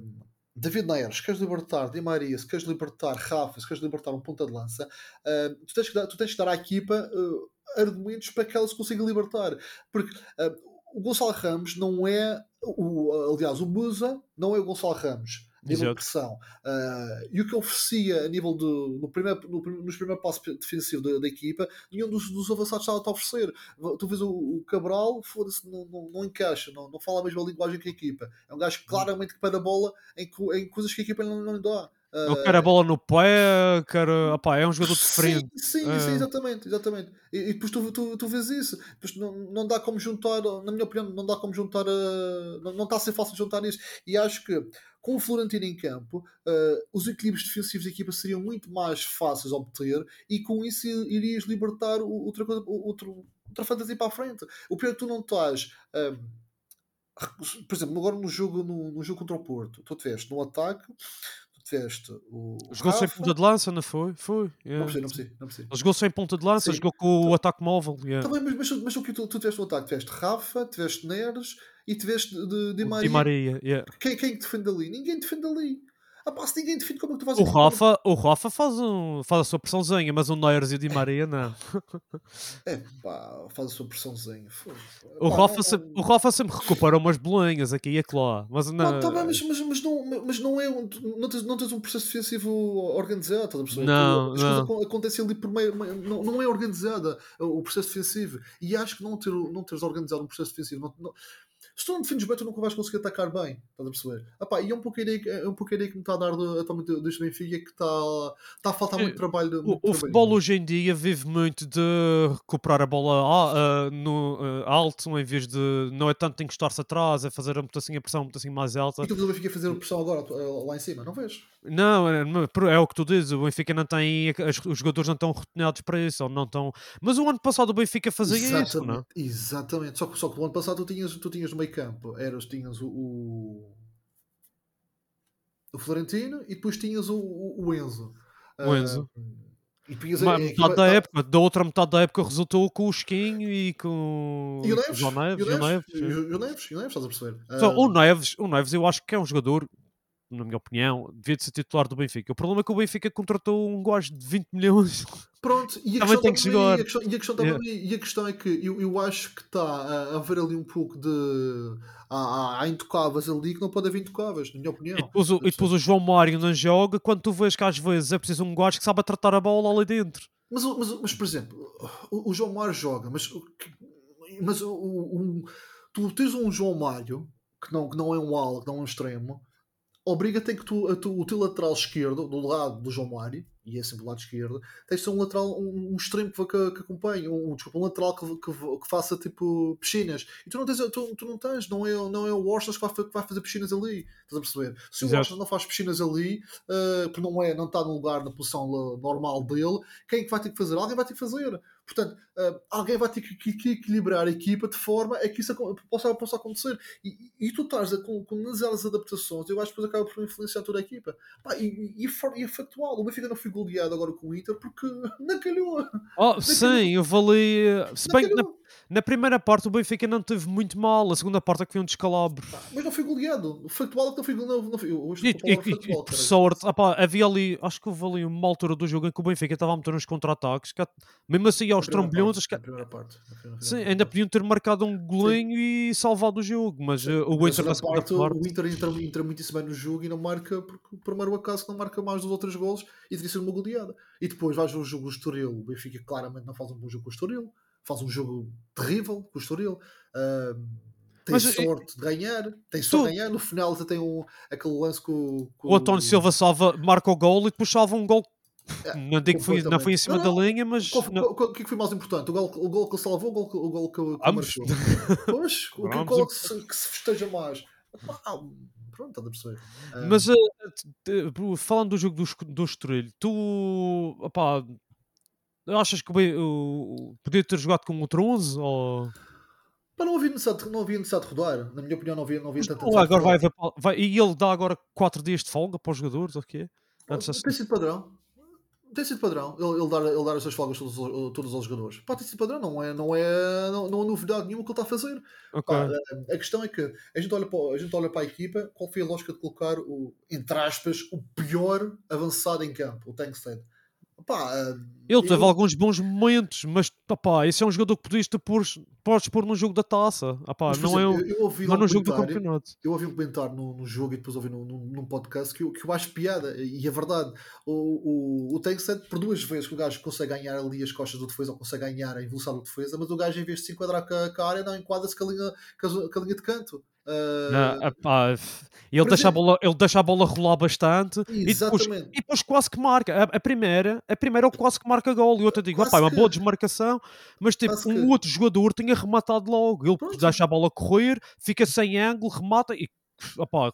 David Neres, se queres libertar Di Maria, se queres libertar Rafa, se queres libertar um ponta de lança, ahm, tu, tens que dar, tu tens que dar à equipa ah, argumentos para que ela se consiga libertar. Porque o Gonçalo Ramos não é, o, aliás, o Musa não é o Gonçalo Ramos. a Nível de pressão Ah, e o que oferecia a nível de no primeiro, no, nos primeiros passos defensivos da, da equipa, nenhum dos, dos avançados estava a oferecer tu vês o, o Cabral, foda-se, não, não, não encaixa, não, não fala a mesma linguagem que a equipa. É um gajo que claramente que pede a bola em, em coisas que a equipa não, não lhe dá. Ele quer a bola no pé, quer, opá, é um jogador diferente. Sim, sim, Ah. sim, exatamente, exatamente. E, e depois tu, tu, tu vês isso. Depois não, não dá como juntar, na minha opinião, não dá como juntar, ah, não, não está a ser fácil de juntar isso. E acho que com o Florentino em campo, ah, os equilíbrios defensivos da equipa seriam muito mais fáceis de obter e com isso irias libertar o- outra coisa, outro, outra fantasia para a frente. O pior é que tu não estás. ah, por exemplo, agora no jogo, no, no jogo contra o Porto, tu tiveste no ataque, tiveste o. Jogou sem ponta de lança, não foi? Foi. Não yeah. percebi, não percebi, não percebi. Ele jogou sem ponta de lança, Sim. jogou com o ataque móvel. yeah. Também, mas, mas, mas o que tu, tu tiveste no ataque? Tiveste Rafa, tiveste Neres e tiveste de, de, de O Maria. Di Maria, yeah. Quem, quem que defende ali? Ninguém defende ali. Ah, pá, se ninguém defende, como é que tu vais O Rafa, o Rafa faz, um, faz a sua pressãozinha, mas o Neres e o Di Maria não. É pá, faz a sua pressãozinha. O Pá, Rafa, não- sempre, o Rafa sempre recupera umas bolinhas aqui e acolá. Mas não. Não, tá bem, mas, mas, mas, não, mas não é um, não, tens, não tens um processo defensivo organizado, estás a perceber? Não, as coisas não. acon- acontecem ali por meio, meio- não, não é organizada o processo defensivo. E acho que não, ter, não teres organizado um processo defensivo, não, não- se tu não defendes bem, tu nunca vais conseguir atacar bem, estás a perceber? Ah, pá, e é um pouco a ideia, é um pouco a ideia que me está a dar do- atualmente deste Benfica, que está, está a faltar muito trabalho. O, muito o trabalho. futebol hoje em dia vive muito de recuperar a bola ah, no ah, alto em vez de não é tanto encostar-se atrás, é fazer um assim a pressão um assim mais alta. E tu o Benfica fazer pressão agora eh, lá em cima, não vês? Não, é, é o que tu dizes, o Benfica não tem, os jogadores não estão rotineados para isso, ou não estão. Mas o ano passado o Benfica fazia isso, não? Exatamente, exatamente. Só que, só que no ano passado tu tinhas, tu tinhas no meio campo, eras, tinhas o, o, o Florentino e depois tinhas o, o, o Enzo. O Enzo. Ah, e tinhas Ma- a- a metade equipa- da tá- época, da outra metade da época resultou com o Esquinho e com, E o Neves, e o Neves, Neves, e o- e o Neves, e o Neves, estás a perceber? Só, Ah, o, Neves, o Neves eu acho que é um jogador, na minha opinião, devia de ser titular do Benfica. O problema é que o Benfica contratou um gajo de 20 milhões. Pronto, e a Também tem que. E a questão, e a questão, Yeah. também- e a questão é que eu, eu acho que está a, haver ali um pouco de. Há, intocáveis ali que não pode haver intocáveis, na minha opinião. E depois, o, e depois o João Mário não joga quando tu vês que às vezes é preciso um gajo que sabe tratar a bola ali dentro. Mas, mas, mas por exemplo, o, o João Mário joga, mas, mas o- o- tu tens um João Mário que não, que não é um ala, que não é um extremo, obriga-te a que tu, tu- o teu lateral esquerdo, do lado do João Mário, e é sempre do lado esquerdo, tens de ser um lateral, um, um extremo que, que, que acompanhe, um, desculpa, um lateral que, que, que faça tipo piscinas. E tu não tens, tu, tu não tens, não é, não é o Orstas que vai, que vai fazer piscinas ali, estás a perceber? Se o Exato. Orstas não faz piscinas ali, eh, porque não, é, não está no lugar, na posição eh, normal dele, quem é que vai ter que fazer? Alguém vai ter que fazer. Portanto, eh, alguém vai ter que, equilibrar a equipa de forma a que isso possa, possa acontecer. E, e, tu estás a, com, com demasiadas adaptações, eu acho que depois acaba por influenciar toda a equipa. Pá, e, e, é e é factual. O Benfica não foi goleado agora com o Inter porque não calhou. Oh, sim, eu vali. Se Não bem que na, calhou. Na primeira parte o Benfica não teve muito mal, a segunda parte que foi um descalabro. Mas não foi goleado. O é que não foi goleado. Não, não foi, hoje E, e- e- e por sorte, opá, havia ali, acho que houve ali uma altura do jogo em que o Benfica estava a meter uns contra-ataques, que, mesmo assim aos trambolhões, que- primeira parte. Primeira- sim, ainda podiam ter marcado um golinho e salvado o jogo, mas eh, o Na Inter segunda na segunda parte, parte. o Inter entra, entra muitíssimo bem no jogo e não marca, porque o primeiro acaso não marca mais dos outros golos e teria sido uma goleada. E depois vais ver o jogo do Estoril. O Benfica claramente não faz um bom jogo com o Estoril, faz um jogo terrível com o Estoril. Ahm, tem Mas, eh, sorte de ganhar, tem só tu- ganhar. No final até tem um, aquele lance com, com O António Silva salva, marca o gol e depois salva um gol. É, Não digo que foi, não foi em cima Não, da linha, mas. Não- O que é que foi mais importante? O gol, o gol que ele salvou ou o gol, que- gol que, marcou? Pois, o que, qual é que se, que se festeja mais? Ah, pronto, estás a perceber. Mas te- falando do jogo do, do Estoril, tu opá, achas que o o- podia ter jogado com outro 11? Ou... pá, não, havia necessidade, de- não havia necessidade de rodar. Na minha opinião, não havia, não havia Mas tanta agora vai, haver vai- E ele dá agora 4 dias de folga para os jogadores, ou quê? Antes Tem sido padrão. Tem sido padrão ele, ele dar, ele dar as suas folgas todos, aos- todos aos jogadores. Pá, tem sido padrão, não é, não é, não, não há novidade nenhuma que ele está a fazer. Ok. Pá, a, a questão é que a gente, olha para, a gente olha para a equipa, qual foi a lógica de colocar o, entre aspas, o pior avançado em campo, o Tankstead. Ah, Ele teve eu- alguns bons momentos, mas opá, esse é um jogador que podias te pôr, podes pôr num jogo da taça. Mas, não é exemplo, um, eu, ouvi não no um jogo do campeonato. Eu ouvi um comentário no, jogo e depois ouvi num, num, num podcast que eu, que eu acho piada, e é verdade. O, o, o Tankstead, por duas vezes que o gajo consegue ganhar ali as costas do defesa ou consegue ganhar a evolução do defesa, mas o gajo, em vez de se enquadrar com a, com a área, não enquadra-se com com com a linha de canto. Não, epá, ele, deixa a exemplo- bola, ele deixa a bola rolar bastante e depois, e depois quase que marca. A, a primeira, a primeira é o quase que marca gol. E outra digo, é uma boa desmarcação, mas tipo, quase um que- outro jogador tinha rematado logo. Ele Pronto. deixa a bola correr, fica sem ângulo, remata e opá,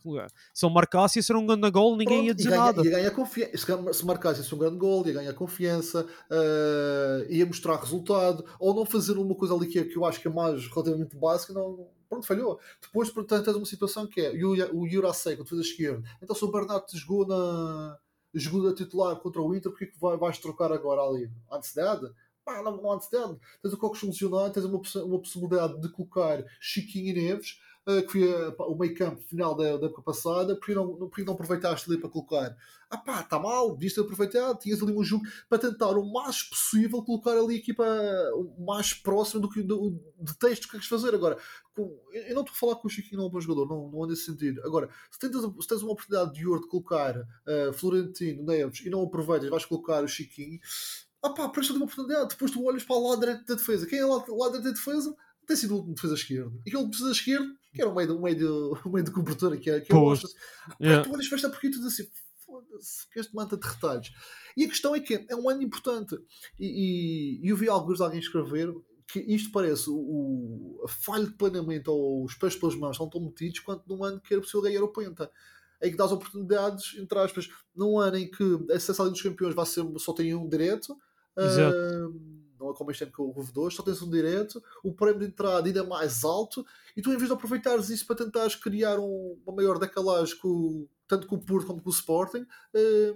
se ele marcasse ia ser um grande gol, ninguém Pronto, ia e dizer ganha- nada. Ia ganhar confiança. Se, se marcasse esse um grande gol, ia ganhar confiança, ah, ia mostrar resultado, ou não fazer uma coisa ali que, que eu acho que é mais relativamente básica, não, pronto, falhou. Depois, portanto, tens uma situação que é o, o Jurasek, o defesa esquerdo. Então, se o Bernardo te jogou na jogou a titular contra o Inter, porque é que vai, vais trocar agora ali? Há necessidade? Pá, não, não há necessidade. Tens o Cocos lesionado, tens uma, uma possibilidade de colocar Chiquinho e Neves, que foi o meio campo final da, da época passada, porque não, porque não aproveitaste ali para colocar? Ah pá, está mal, devias ter aproveitado, tinhas ali um jogo para tentar o mais possível colocar ali a equipa o mais próximo do que do, de texto que queres fazer. Agora, com- eu não estou a falar que o Chiquinho não é um bom jogador, não, não é nesse sentido. Agora, se tens, se tens uma oportunidade de ouro de colocar eh, Florentino, Neves e não aproveitas, vais colocar o Chiquinho, ah pá, presta-lhe uma oportunidade. Depois tu olhas para o lado direito da defesa. Quem é lá, lá direito da defesa? Tem sido o defesa esquerdo. E aquele defesa esquerdo, que era o meio, o meio, o meio de cobertura, que é, que o Pois. Ostas. Pá, Yeah. Tu olhas para esta porquê e tu dizes assim, foda-se, que este manta de retalhos. E a questão é que é um ano importante. E, e eu vi alguns de alguém escrever que isto parece o, o a falha de planeamento ou os pés pelas mãos estão tão metidos quanto num ano que era possível ganhar o Penta. Em que dás oportunidades, entre aspas, num ano em que a Liga dos Campeões vai ser, só tem um direto, Exato. ah, não é como este ano que houve dois, só tens um direto, o prémio de entrada ainda é mais alto, e tu em vez de aproveitares isso para tentares criar um- uma maior decalagem com, o- tanto com o Porto como com o Sporting, ah,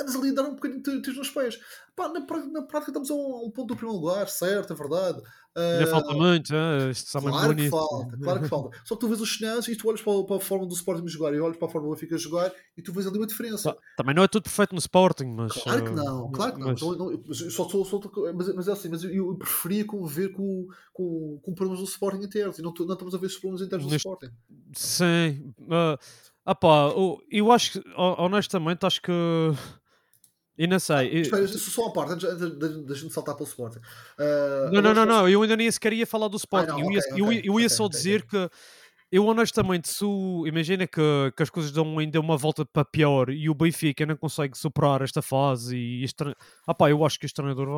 andas ali a dar um bocadinho de tiros nos pés. Pá, na, na prática estamos a um, ponto do primeiro lugar, certo, é verdade. Ainda Ah, falta muito, é? isto está muito Claro que bonito. falta, claro que falta. Só que tu vês os cenários e tu olhas para, para a forma do Sporting jogar e olhas para a forma do Benfica jogar e tu vês ali uma diferença. Tá, Também não é tudo perfeito no Sporting, mas. Claro que eh, não, claro que não. mas- não, só, só, só- mas, mas é assim, mas eu, eu preferia conviver com, com, com problemas do Sporting internos e não, não estamos a ver os problemas internos do Neste- Sporting. Sim. ah ah pá, eu- eu acho que, ho- honestamente, acho que. E não sei. e- Espera, isso só uma parte, antes, da- gente saltar para o Sporting. Ah, Não, não, não, não, eu ainda nem sequer ia falar do Sporting. não, eu, ia, ok, eu, ok, ia- eu ia ok, só dizer que eu honestamente, se o- imagina que, que as coisas dão ainda uma volta para pior e o Benfica não consegue superar esta fase e este, tre- ah pá, eu acho que este treinador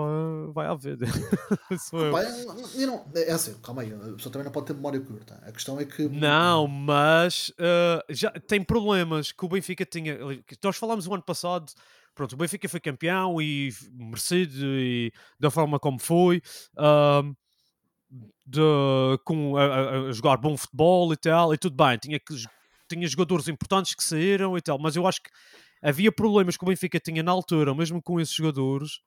vai, vai eu. Eu- eu não- é assim, calma aí, a pessoa também não pode ter memória curta. A questão é que. Não, mas ah, já tem problemas que o Benfica tinha. Nós falámos o ano passado. Pronto, o Benfica foi campeão e merecido e da forma como foi. ahm, de, com, a- a jogar bom futebol e tal, e tudo bem, tinha, que, tinha jogadores importantes que saíram e tal, mas eu acho que havia problemas que o Benfica tinha na altura, mesmo com esses jogadores,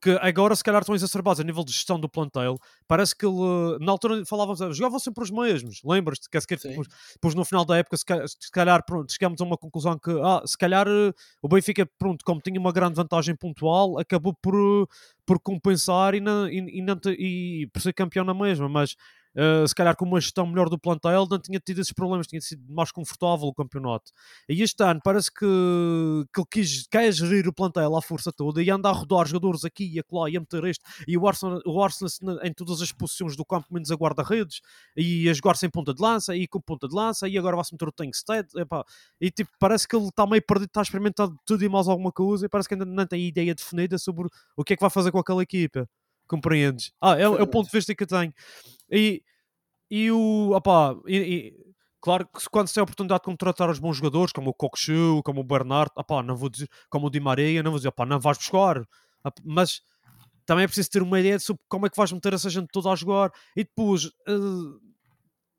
que agora se calhar estão exacerbados a nível de gestão do plantel. Parece que ele, na altura falávamos, jogavam sempre os mesmos, lembras-te? Que, é depois, depois no final da época, se ca- se calhar, pronto, chegámos a uma conclusão que, ah, se calhar eh, o Benfica, pronto, como tinha uma grande vantagem pontual, acabou por, eh, por compensar e, não, e, e, e por ser campeão na mesma, mas Uh, se calhar com uma gestão melhor do plantel, não tinha tido esses problemas, tinha sido mais confortável o campeonato. E este ano parece que, que ele quis, quer gerir o plantel à força toda e anda a rodar jogadores aqui e acolá e a meter este. E o Arsenal, o Arsenal em todas as posições do campo, menos a guarda-redes, e a jogar sem ponta de lança, e com ponta de lança, e agora vai-se meter o Tankstead. E tipo, parece que ele está meio perdido, está a experimentar tudo e mais alguma coisa, e parece que ainda não tem ideia definida sobre o que é que vai fazer com aquela equipa. Compreendes? Ah, é, é o ponto de vista que eu tenho. E, e o. Opá, e, e, claro que quando se tem a oportunidade de contratar os bons jogadores, como o Cockchu, como o Bernardo, opá, não vou dizer, como o Di Maria, não vou dizer, opá, não vais buscar. Mas também é preciso ter uma ideia sobre como é que vais meter essa gente toda a jogar. E depois, uh,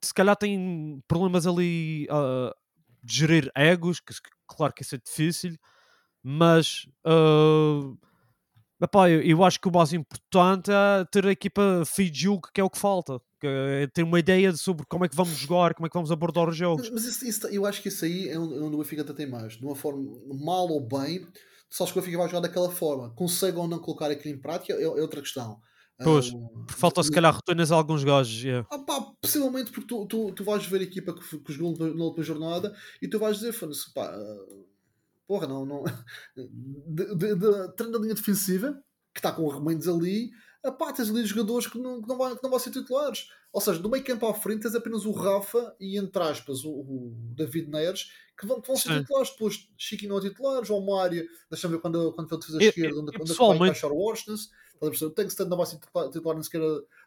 se calhar tem problemas ali uh, de gerir egos, que claro que isso é difícil, mas. Uh, Epá, eu, eu, acho que o mais importante é ter a equipa Fijug, que é o que falta. É ter uma ideia sobre como é que vamos jogar, como é que vamos abordar os jogos. Mas, mas isso, isso, eu acho que isso aí é onde, onde o Benfica tem mais. De uma forma mal ou bem, só acho que o Benfica vai jogar daquela forma. Consegue ou não colocar aquilo em prática é, é outra questão. Pois, um, por falta se calhar rotinas a alguns gajos. Yeah. Ah, pá, possivelmente porque tu, tu, tu vais ver a equipa que, que jogou na última jornada e tu vais dizer, pá, porra, não, não. De, de, de, treino da linha defensiva, que está com remendos ali, a pá, tens ali jogadores que não, que não, vão, que não vão ser titulares. Ou seja, do meio campo à frente tens apenas o Rafa e, entre aspas, o, o David Neres, que vão, que vão ser titulares. Depois, Chiquinho é titular, João Mário, deixa-me ver quando, quando foi a defesa esquerda, onde, onde vai encaixar o Washington. O Tankstead não vai ser titular, nem sequer,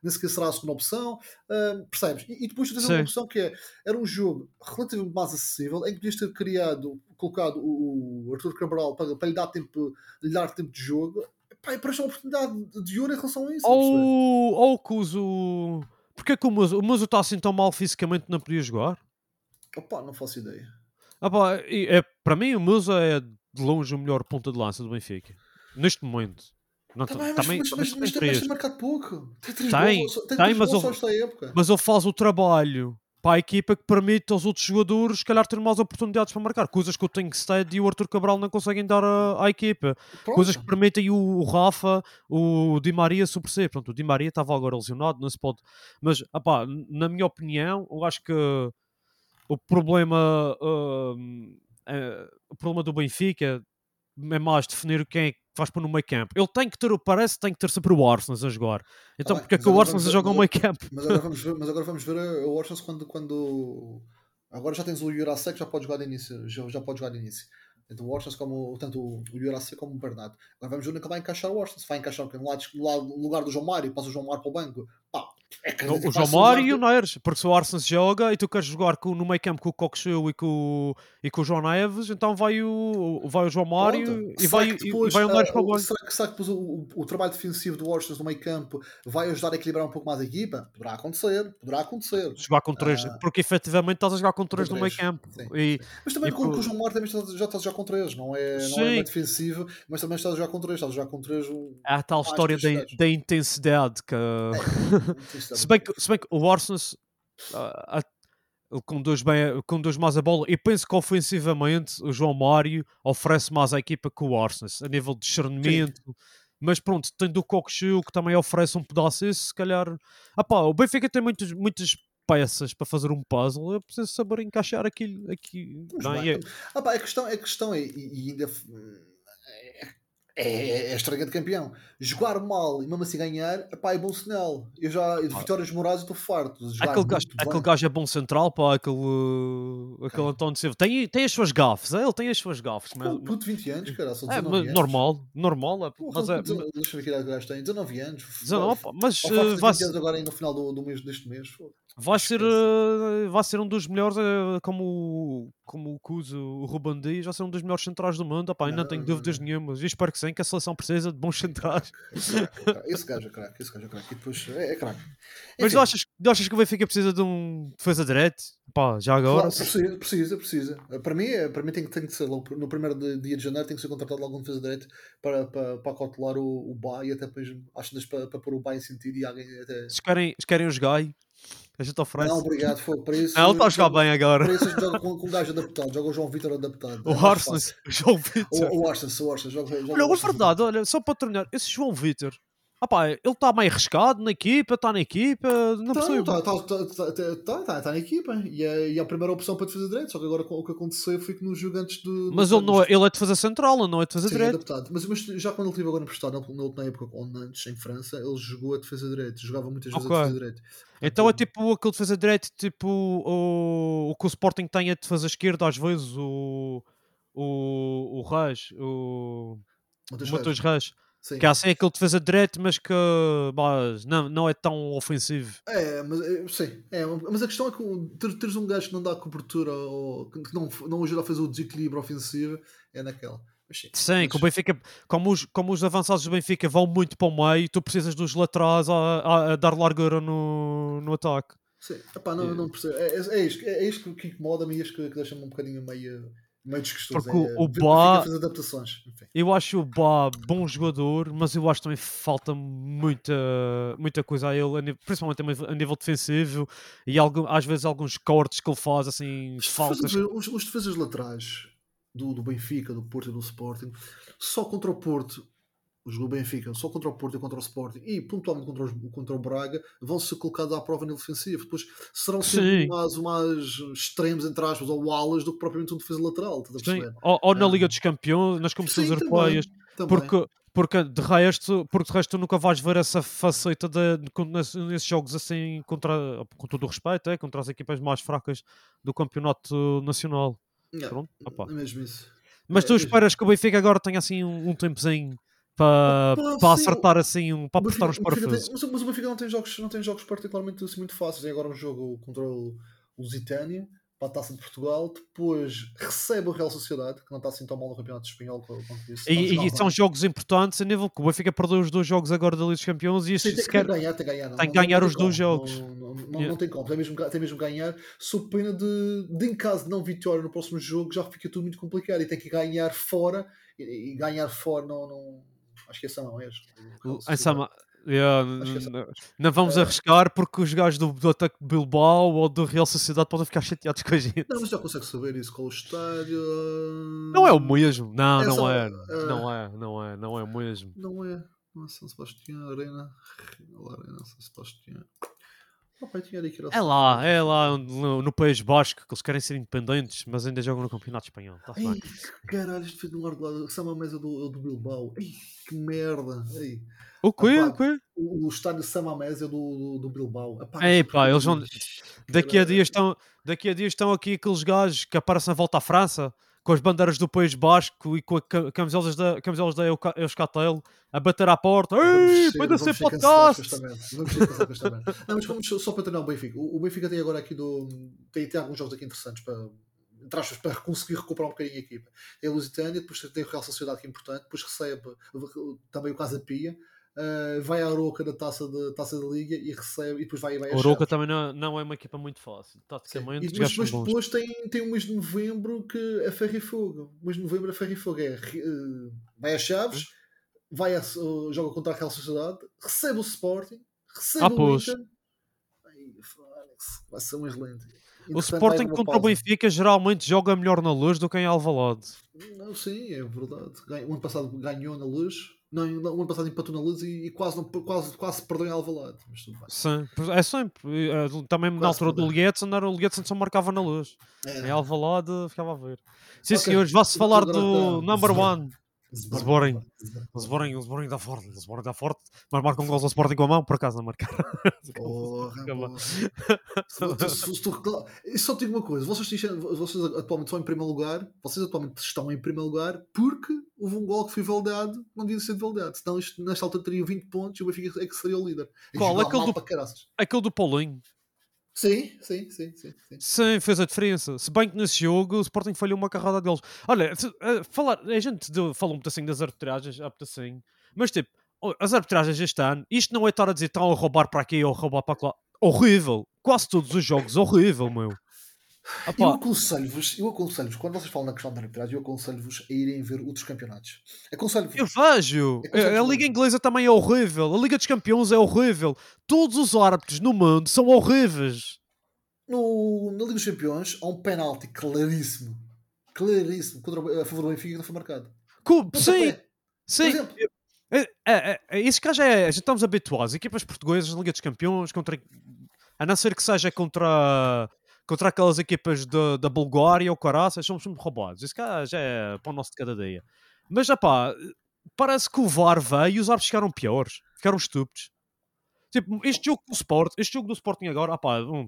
nem sequer será a segunda opção. Uh, percebes? E, e, depois tu tens uma opção que é, era um jogo relativamente mais acessível, em que podias ter criado, colocado o, o Arthur Cabral para, para lhe dar tempo, lhe dar tempo de jogo. Pá, parece uma oportunidade de ouro em relação a isso. Ou, ou que uso. Porquê que o Muso, o Muso está assim tão mal fisicamente não podia jogar? Opa, não faço ideia. Ah, pá, é, para mim o Muso é de longe o melhor ponta de lança do Benfica. Neste momento. Não, tá bem, também, mas, mas, mas, mas tem marcado pouco. Tem, tem, gols, tem, tem mas, ele, mas ele faz o trabalho para a equipa que permite aos outros jogadores, se calhar, ter mais oportunidades para marcar. Coisas que o Tankstead e o Arthur Cabral não conseguem dar à, à equipa. Pronto. Coisas que permitem o, o, Rafa, o Di Maria sobressair. Pronto, o Di Maria estava agora lesionado, não se pode. Mas, apá, na minha opinião, eu acho que o problema, uh, uh, o problema do Benfica é mais definir quem é faz para no meio campo. Ele tem que ter, parece tem que ter sempre o Arsenal a jogar. Então, ah, porque é que o Arsenal joga no meio campo? Mas agora vamos ver, mas agora vamos ver o Arsenal quando, quando. Agora já tens o Jurasek, já pode jogar de início. Já, já pode jogar de início. Tanto o Orsens como tanto o Jurasek como o Bernardo. Agora vamos ver onde é que vai encaixar o Orsens. Vai encaixar no lado, no lugar do João Mário, passa o João Mário para o banco. Pá, é o, o João Mário e o Neres, porque se o Arsenal joga e tu queres jogar com, no meio campo com o Coxu e com, e com o João Neves, então vai o, vai o João Mário e vai, depois, e vai o Neres para o banco. Será que, será que depois o, o, o, trabalho defensivo do Arsenal no meio campo vai ajudar a equilibrar um pouco mais a equipa? Poderá acontecer, poderá acontecer. Jogar com três, uh, porque efetivamente estás a jogar com três, no meio campo. E, Mas também com, com, o João Mário também já estás a jogar com três, não é, não é meio defensivo, mas também estás a jogar com três, estás a jogar com três. Há a tal história da, da intensidade que. É, se bem que, se bem que o Orsons uh, uh, conduz, bem, conduz mais a bola e penso que ofensivamente o João Mário oferece mais à equipa que o Orsons a nível de discernimento. Sim. Mas pronto, tem do Cockchu que também oferece um pedaço esse, se calhar. Ah pá, o Benfica tem muitos, muitas peças para fazer um puzzle, eu preciso saber encaixar aquilo aqui. Não, é? ah, pá, a questão, a questão é, e, e ainda é, é estranha de campeão. Jogar mal e mesmo assim ganhar, epá, é bom sinal. Eu já, de vitórias morais, estou farto. Aquele gajo, aquele gajo é bom central, pá, aquele, uh, aquele António Silva. Tem, tem as suas gafes, ele tem as suas gafes. Mas... puto, 20 anos, cara, são 19 é, anos. Normal, normal. É, Porra, mas é, deixa eu ver que gajo tem, 19 anos. 19, mas uh, vai... agora no final do, do mês, deste mês. Vai ser, uh, vai ser um dos melhores, como, como o Cuso, o Ruben Dias, vai ser um dos melhores centrais do mundo. Opá, não, não tenho dúvidas nenhumas. E espero que sim, que a seleção precisa de bons centrais. Esse gajo é craque, esse gajo é craque. E depois é, é craque. Mas tu achas, tu achas que o Benfica precisa de um defesa direito? Pá, já agora? Precisa, precisa, precisa. Para mim, para mim tem, tem que ser logo, no primeiro dia de janeiro tem que ser contratado logo um defesa direito para, para, para o, o Ba e até depois acho que para, para pôr o Ba em sentido e alguém até. Se querem, se querem os Gai, a gente oferece. Não, obrigado, foi para isso. Não, ele está a jogar bem agora. Isso joga com, com um gajo adaptado, joga o João Vitor adaptado. O é Arsenal, o João Vitor. O, o Arsenal, o joga Olha, a verdade, olha, só para terminar, esse João Vitor, Ah pá, ele está meio arriscado na equipa, está na equipa, não percebo. Está tá, tá, tá, tá, tá, tá na equipa e é, e é a primeira opção para defesa direito. Só que agora o que aconteceu foi que no jogo antes de. Mas ele, não é, ele é defesa central, não é defesa Sim, é direito. adaptado. Mas, mas já quando ele esteve agora emprestado, na, na última época, ou antes, em França, ele jogou a defesa direito. Jogava muitas vezes Ok. a defesa direito. Então é tipo aquele defesa direito, tipo o, o que o Sporting tem a defesa esquerda, às vezes o, o, o Reis, o, Matheus vezes. Sim. que é assim aquele defesa direito, mas que mas não, não é tão ofensivo. É, mas é, sim, é, mas a questão é que ter, teres um gajo que não dá cobertura ou que não, não ajuda a fazer o desequilíbrio ofensivo é naquela. Mas sim, Sim, que o mas- Benfica, como os, como os avançados do Benfica vão muito para o meio, tu precisas dos laterais a, a- a dar largura no, no ataque. Sim, Epá, não, não percebo. É, é, é isto, é, é isto que incomoda-me e isto que, que deixa-me um bocadinho meio, meio desgostoso. Porque o- é, o Bá-. Eu acho o Bá bom jogador, mas eu acho que também falta muita, muita coisa a ele, principalmente a nível- a nível defensivo e algum, às vezes alguns cortes que ele faz, assim, Os faltas. defesas, os, os defesas laterais do, do Benfica, do Porto e do Sporting, só contra o Porto, os do Benfica, só contra o Porto e contra o Sporting e pontualmente contra, os, contra o Braga, vão ser colocados à prova no defensivo. Depois serão sempre mais, mais extremos, entre aspas, ou alas do que propriamente um defesa lateral. Ou, ou na Ah. Liga dos Campeões, nas competições Sim, europeias. também. Porque, porque, de resto, porque de resto tu nunca vais ver essa faceta de, nesses, jogos assim, contra, com todo o respeito, é, contra as equipas mais fracas do campeonato nacional. Yeah, Pronto, é mesmo isso. Mas É, tu é- esperas que o Benfica agora tenha assim um, um tempozinho para, para acertar assim, um, para apertar tem- parafusos? mas, mas o Benfica não tem jogos, não tem jogos particularmente assim, muito fáceis. Tem agora um jogo contra o Lusitânia para a Taça de Portugal. Depois recebe o Real Sociedade, que não está assim tão mal no Campeonato Espanhol. E, e bem. são jogos importantes a nível que o Benfica perdeu os dois jogos agora da Liga dos Campeões e tem, sequer... tem que ganhar, tem que ganhar. Não, tem não- ganhar não os dois jogos. Não, Yeah. tem como. Tem mesmo, tem mesmo ganhar, sob pena de, de, em caso de não vitória no próximo jogo, já fica tudo muito complicado. E tem que ganhar fora. E, e ganhar fora não. Não acho que essa não é. Essa ma- Yeah, Acho que essa- n- não vamos É. arriscar porque os gajos do, do ataque Bilbao ou do Real Sociedade podem ficar chateados com a gente. Não, mas já consegue saber isso com o estádio. Não é o mesmo. Não, É não só- é. é. Não é, não é, não é o mesmo. Não é. Não é São Sebastião, Arena. Arena, São Sebastião. É lá, é lá no, no País Basco que eles querem ser independentes, mas ainda jogam no Campeonato Espanhol. Tá Ei, caralho, isto foi do lado do lado. Sama Mesa do, do Bilbao. Ei, que merda. Ei. O quê? Ah, O quê? O, o estádio Sama Mesa do, do, do Bilbao. Epá, Ei, pá, eles vão- Daqui a dias estão, daqui a dias estão aqui aqueles gajos que aparecem à volta à França com as bandeiras do País Basco e com a ca- camisolas da, camisolas da Euscatel a bater à porta. Ei, pode ser podcast! Não, mas vamos só- para treinar o Benfica. O, o Benfica tem agora aqui do. Tem, tem alguns jogos aqui interessantes para. entre para conseguir recuperar um bocadinho a equipa. Tem a Lusitânia, depois tem o Real Sociedade que é importante, depois recebe também o Casa Pia, uh, vai à Aroca da taça, de, taça da Liga e recebe, e depois vai, a Chaves. também não, não é uma equipa muito fácil. Taticamente, E, mas, mas depois tem, tem o mês de novembro que é ferro e fogo. O mês de novembro é ferro e fogo. É, eh, vai a Chaves, vai a, eh, joga contra a Real Sociedade, recebe o Sporting, recebe Ah, o. Inter. Vai ser um excelente. O Sporting contra o. Benfica geralmente joga melhor na luz do que em Alvalade. Não, sim, é verdade. O ano passado ganhou na luz. Não, passado empatou na luz e, e quase, não, quase, quase perdeu em Alvalade. Mas tudo bem. Sim, é sempre. eh, Também na Quase altura do. Lietzen, era o Lietzen só marcava na luz. É. Em Alvalade ficava a ver. Sim, Ok. senhores, vá-se falar do number one. Sporting. Sporting, o Sporting dá forte, o Sporting dá forte, mas marcam gols ao Sporting com a mão, por acaso não marcaram. Porra, Calma. porra. Se tu- se- se tu recla- E só digo uma coisa: vocês, vocês atualmente estão em primeiro lugar, vocês atualmente estão em primeiro lugar porque houve um gol que foi validado, não devia ser validado. Senão isto, nesta altura teria 20 pontos e o Benfica é que seria o líder. E Qual? Aquele do-. Aquele do Paulinho, Sim, sim, sim, sim. sim. fez a diferença. Se bem que nesse jogo o Sporting falhou uma carrada deles. Olha, eh, falar, a gente deu- falou um pedacinho das arbitragens, há pedacinho, mas tipo, as arbitragens este ano, isto não é estar a dizer estão a roubar para aqui ou a roubar para lá. Horrível. Quase todos os jogos, horrível, meu. Ah, Eu aconselho-vos, eu aconselho-vos, quando vocês falam na questão da arbitragem, eu aconselho-vos a irem ver outros campeonatos. Aconselho-vos. Eu vejo. É como A, Liga. Inglesa também é horrível. A Liga dos Campeões é horrível. Todos os árbitros no mundo são horríveis. No, na Liga dos Campeões há um penalti claríssimo, claríssimo, contra, a favor do Benfica que não foi marcado. Co- Pontapé. sim, Por sim. exemplo. É, é, é, isso cá já é. Já estamos habituados. Equipas portuguesas, Liga dos Campeões, contra, a não ser que seja contra, contra aquelas equipas de- da Bulgária ou Caraças, somos sempre roubados. Isso cá já é para o nosso de cada dia. Mas, já pá, parece que o VAR veio e os árbitros ficaram piores. Ficaram estúpidos. Tipo, este jogo do Sport, este jogo do Sporting agora, pá, um,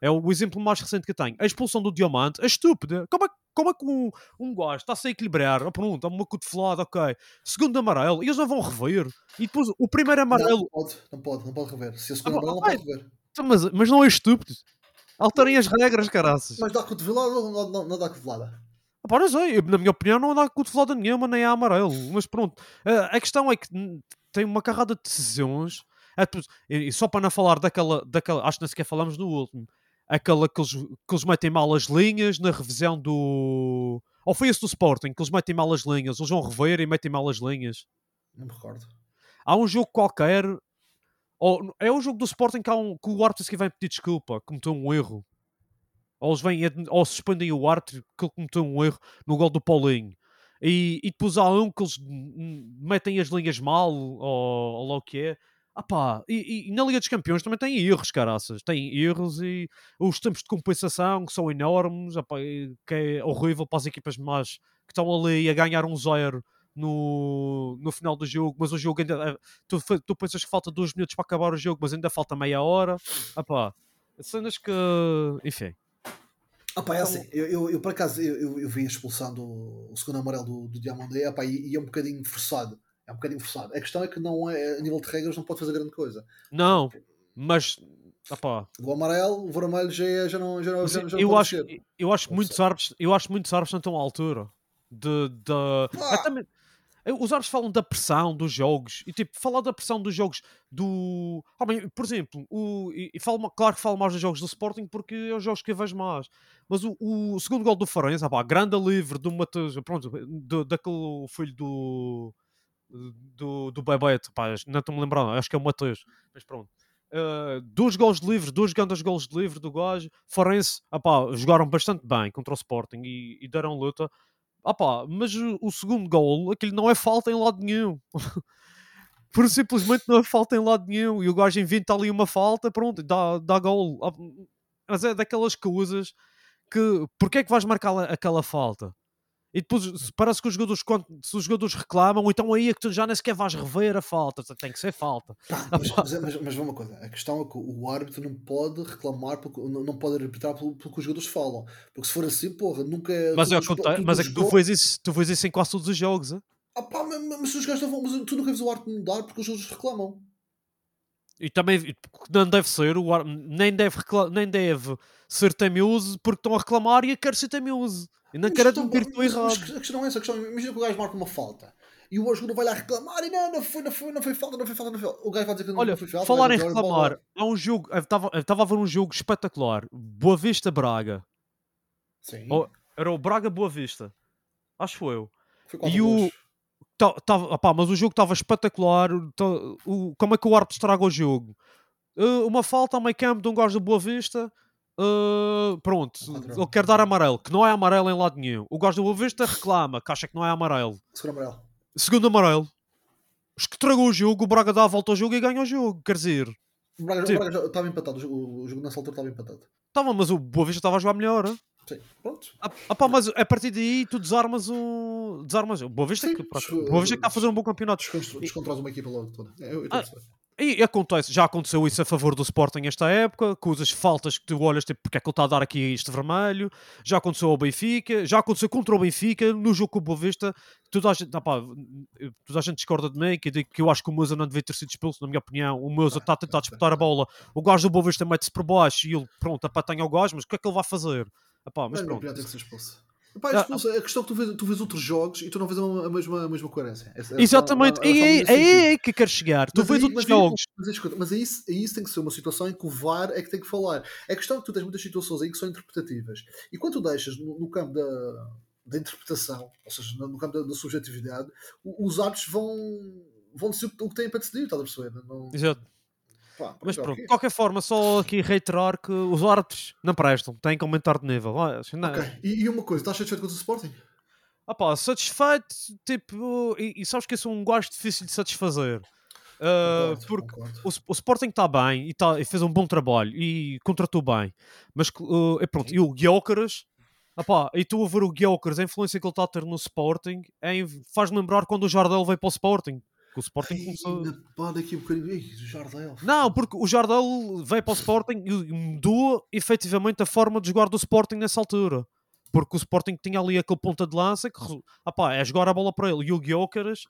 é o exemplo mais recente que eu tenho. A expulsão do Diamante é estúpida. Como é, como é que um, um gajo está-se a equilibrar? Ah, pronto, é uma cotovelada, ok. Segundo amarelo, e eles não vão rever. E depois o primeiro Não, amarelo, não pode, não pode, não pode rever. Se a segunda Ah, amarela não pode rever. mas, mas não é estúpido. Alterem as regras, caraças. Mas dá cotovelada ou não, não, não dá cotovelada? Ah, pá, não sei, na minha opinião não dá cotovelada nenhuma, nem é amarelo. Mas pronto, a, questão é que tem uma carrada de decisões. É, e, e só para não falar daquela, daquela, acho que nem sequer falamos no último, aquela que eles, que eles metem mal as linhas na revisão do. Ou foi esse do Sporting, que eles metem mal as linhas, eles vão rever e metem mal as linhas. Não me recordo. Há um jogo qualquer, ou, é o jogo do Sporting que, há um, que o árbitro se vai pedir desculpa, cometeu um erro. Ou, eles vêm, ou suspendem o árbitro que ele cometeu um erro no gol do Paulinho. E, e depois há um que eles metem as linhas mal, ou, ou lá o que é. Ah pá, e, e na Liga dos Campeões também tem erros, caraças. Tem erros e os tempos de compensação que são enormes, ah pá, e que é horrível para as equipas mais que estão ali a ganhar um zero no, no final do jogo, mas o jogo ainda. é- Tu, tu pensas que falta dois minutos para acabar o jogo, mas ainda falta meia hora. Ah pá, cenas que. Enfim. Ah pá, é assim, eu, eu, eu, por acaso eu, eu, eu vi a expulsão do o segundo amarelo do, do Diamandé ah pá, e, e é um bocadinho forçado. É um bocadinho forçado. A questão é que não é, a nível de regras não pode fazer grande coisa. Não, mas. Ah pá, O amarelo, o vermelho já, é- já não, já não, já, já eu, acho, mexer. eu acho que muitos árbitros, eu acho muitos árbitros não estão à altura de, de- me- eu- os árbitros falam da pressão dos jogos e tipo, falar da pressão dos jogos do. Ah, bem, por exemplo, o, e, falo, claro que falo mais dos jogos do Sporting porque é os jogos que eu vejo mais. Mas o, o segundo gol do Farense, ah, pá, grande livre do Matheus, pronto, do, daquele filho do. do, do Bebeto, pá, não estou-me lembrando, acho que é o Matheus, mas pronto. Uh, dois gols de livre, dois grandes gols de livre do gajo. Forense, apá, jogaram bastante bem contra o Sporting e, e deram luta. Apá, mas o, o segundo gol, aquilo não é falta em lado nenhum. Por simplesmente não é falta em lado nenhum. E o gajo inventa ali uma falta, pronto, dá, dá gol. Ah, Mas é daquelas coisas que. Porquê é que vais marcar la- aquela falta? E depois parece que os jogadores, quando- se os jogadores reclamam, então aí é que tu já nem sequer vais rever a falta. Tem que ser falta. Mas, mas, é- mas, mas uma coisa, a questão é que o árbitro não pode reclamar, porque, não, pode arbitrar pelo, pelo que os jogadores falam. Porque se for assim, porra, nunca é. Mas, é, aconte- todos mas é os que tu vês isso, tu isso em quase todos os jogos. hein? Ah pá, mas, mas os gajos não. Mas tu nunca vês o árbitro mudar porque os jogadores reclamam. E também não deve ser, o ar- nem, deve recla- nem deve ser teimoso porque estão a reclamar e eu quero ser teimoso. E não quero então, admitir que estou errado. A questão é essa, a questão é, imagina que o gajo marca uma falta e o jogador vai lá reclamar e não, não foi, não foi, não foi falta, não foi falta, não foi falta. O gajo vai dizer que não, Olha, não foi falta. falar em reclamar, há um jogo, estava a ver um jogo espetacular, Boa Vista Braga. Sim, Oh, Era o Braga Boa Vista. Acho que foi eu. foi 4 e o-. Tá- tava- opá, mas o jogo estava espetacular. tá- o, como é que o árbitro estraga o jogo? Uh, uma falta ao meio campo de um gajo da Boa Vista. Uh, pronto, Padrão. ele quer dar amarelo, que não é amarelo em lado nenhum. O gajo da Boa Vista reclama, que acha que não é amarelo. Segundo amarelo. Segundo amarelo, os que tragou o jogo, o Braga dá a volta ao jogo e ganha o jogo. Quer dizer, O Braga, o Tipo- Braga já estava empatado, o jogo, o jogo nessa altura estava empatado. estava, mas o Boa Vista estava a jogar melhor. hein? Sim, pronto. Ah, ah pá, mas a partir daí tu desarmas o. Desarmas o Boa Vista, Sim, que, pronto, Boa Vista que está a fazer um bom campeonato. Descontro- Descontrolas uma equipa logo toda. É, eu, eu Ah. E acontece, já aconteceu isso a favor do Sporting esta época, com as faltas que tu olhas, tipo, porque é que ele está a dar aqui este vermelho, já aconteceu ao Benfica, já aconteceu contra o Benfica, no jogo com o Boa Vista, toda a gente, pá, toda a gente discorda de mim, que, que eu acho que o Mousa não devia ter sido expulso, na minha opinião, o Mousa está a tentar disputar a bola, o gajo do Boa Vista mete-se por baixo e ele, pronto, apatanha o gajo, mas o que é que ele vai fazer? Mas não pronto. que ser expulso. Epá, Ah. A questão é que tu vês, tu vês outros jogos e tu não vês a, mesma, a mesma coerência. Essa- essa- Exatamente, é aí, é sentido. aí que quero chegar, tu Mas vês aí- outros mas aí- jogos, Mas, escuta, mas aí, isso- aí isso tem que ser uma situação em que o VAR é que tem que falar. A questão é que tu tens muitas situações aí que são interpretativas. E quando tu deixas no, no campo da, da interpretação, ou seja, no, no campo da, da subjetividade, os árbitros vão, vão decidir o que têm para decidir, estás a perceber? Não, Exato. Pá, Mas é pronto, é. de qualquer forma, só aqui reiterar que os árbitros não prestam, têm que aumentar de nível. Ah, acho que não- Ok. E, e uma coisa, estás satisfeito com o Sporting? Ah pá, satisfeito, tipo, e, e sabes que eu sou um gajo difícil de satisfazer. Uh, Concordo, porque concordo. o, o Sporting está bem e, tá, e fez um bom trabalho e contratou bem, mas uh, e pronto, e o Gyökeres, opá, e tu a ver o Gyökeres, a influência que ele está a ter no Sporting, é, faz lembrar quando o Jardel veio para o Sporting. Que o Sporting começou. ainda pá, daqui a bocadinho. Ei, o Jardel. Não, porque o Jardel veio para o Sporting e mudou efetivamente a forma de jogar do Sporting nessa altura. Porque o Sporting tinha ali aquele ponta de lança que opá, é jogar a bola para ele. E o Gyökeres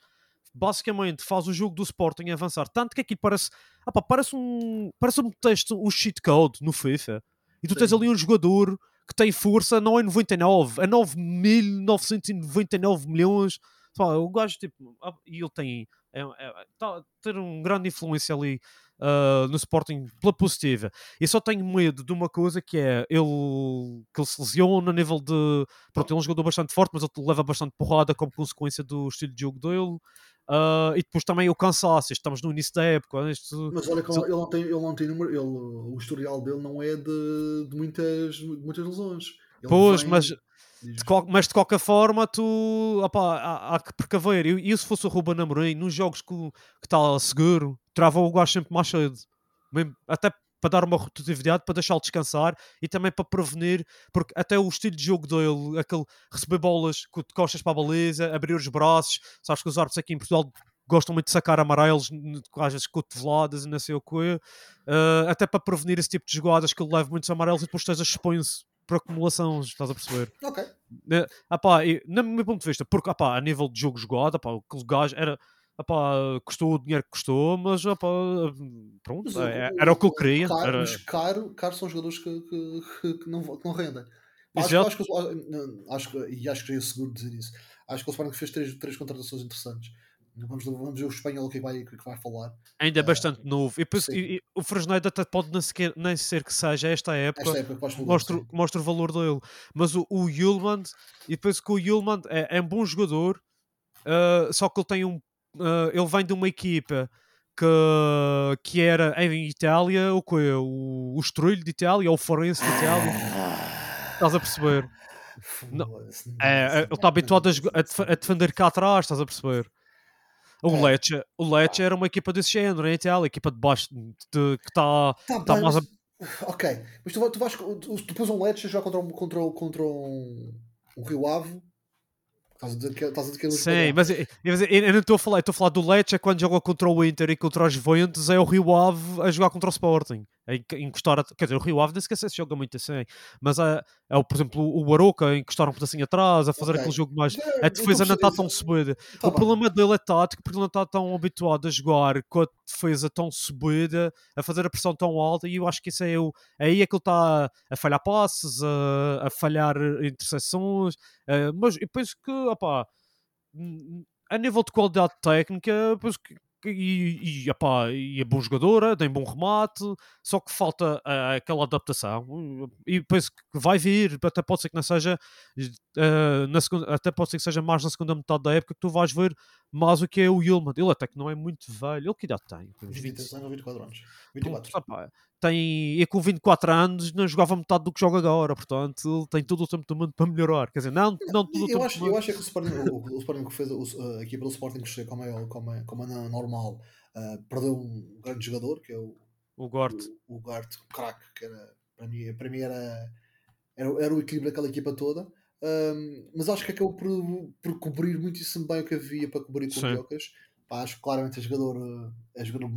basicamente faz o jogo do Sporting avançar. Tanto que aqui parece, opá, parece um parece um texto, um cheat code no FIFA. E tu tens Sim. ali um jogador que tem força não é 99, é 9.999 milhões. Pá, o gajo, tipo, ah, e ele tem. É, é, tá a ter um grande influência ali ah, no Sporting pela positiva. E só tenho medo de uma coisa que é ele que ele se lesiona a nível de. Pronto, ele é um jogador bastante forte, mas ele leva bastante porrada como consequência do estilo de jogo dele. Ah, e depois também o cansaço. Estamos no início da época. Mas olha que ele, não tem, ele não tem número. Ele, o historial dele não é de, de muitas, de muitas lesões. Ele Pois, vem- mas De mas de qualquer forma, tu opá, há, há que precaver. E, se fosse o Ruben Amorim, nos jogos que está seguro, trava o gajo sempre mais cedo. Mesmo- até para dar uma rotatividade, para deixá-lo descansar e também para prevenir, porque até o estilo de jogo dele, aquele receber bolas de costas para a baliza, abrir os braços, sabes que os árbitros aqui em Portugal gostam muito de sacar amarelos, às vezes cotoveladas e não sei o quê, eh, até para prevenir esse tipo de jogadas que ele leva muitos amarelos e depois esteja expõe-se por acumulações, estás a perceber? Ok. Né, apá, e, no meu ponto de vista, porque apá, a nível de jogo jogado, apá, aquele gajo era. Apá, custou o dinheiro que custou, mas apá, pronto, Mas é- era o que eu queria. Caro, era- Mas caro, caro são jogadores que, que, que- não, que não rendem. Acho, acho, que, acho, acho e acho que é seguro dizer isso. Acho que o Sporting fez três, três contratações interessantes. Vamos, vamos ver o espanhol que, vai, que vai falar. ainda é bastante novo. E, sim. e- o Fresneda até pode nem, sequer, nem ser que seja esta época. Esta época mostra, mostra o valor dele. Mas o, o Yulman, e penso que o Yulman é, é um bom jogador, ah, só que ele tem um. ah, ele vem de uma equipa que, que era em Itália, o que O, o Estrulho de Itália, ou o Forense de Itália. Estás a perceber? Não, É, é, ele está habituado a, a defender cá atrás, estás a perceber? O É. Lecce, o Lecce era uma equipa desse género em Itália, equipa de baixo de, que está Tá tá bem, mais a- mas- Ok, mas tu, tu vais. Tu, pôs um Lecce já contra um, contra, um- contra um, um Rio Ave. Estás a dizer que, estás a dizer que é Sim, pagaram. mas eu, eu- eu não estou a falar, estou a falar do Lecce quando joga contra o Inter e contra os Juventus, é o Rio Ave a jogar contra o Sporting. Encostar, quer dizer, o Rio Ave nem sequer se joga muito assim, mas é, é o, por exemplo, o Aroca a encostar um pedacinho atrás, a fazer Ok. aquele jogo mais. É, A defesa não está tão subida. Tá o problema dele é tático porque ele não está tão habituado a jogar com a defesa tão subida, a fazer a pressão tão alta, e eu acho que isso é o. Aí é que ele está a falhar passes, a, a falhar interseções, eh, mas eu penso que, opá, a nível de qualidade técnica, penso que. Que- E, e, epá, e é bom jogador, é, tem bom remate, só que falta ah, aquela adaptação. E penso que vai vir, até pode ser que não seja ah, na segunda, até pode ser que seja mais na segunda metade da época que tu vais ver mais o que é o Yilmaz. Ele até que não é muito velho, ele que idade tem? Uns 20, 23 anos ou 24 anos. Pronto, 24. opá, tem, e com 24 anos não jogava metade do que joga agora, portanto ele tem todo o tempo do mundo para melhorar. Quer dizer, não, não todo o tempo Eu acho, eu acho que o Sporting, o, o Sporting que fez, o- a equipa do Sporting crescer como é, como é, como é na- normal, ah, perdeu um grande jogador, que é o, O Gort. o, o Gart, o craque, que era, para mim, para mim era, era, era o equilíbrio daquela equipa toda. Ahm, mas acho que acabou por, por cobrir muitíssimo bem o que havia para cobrir com Sim. o acho que claramente é jogador, é jogador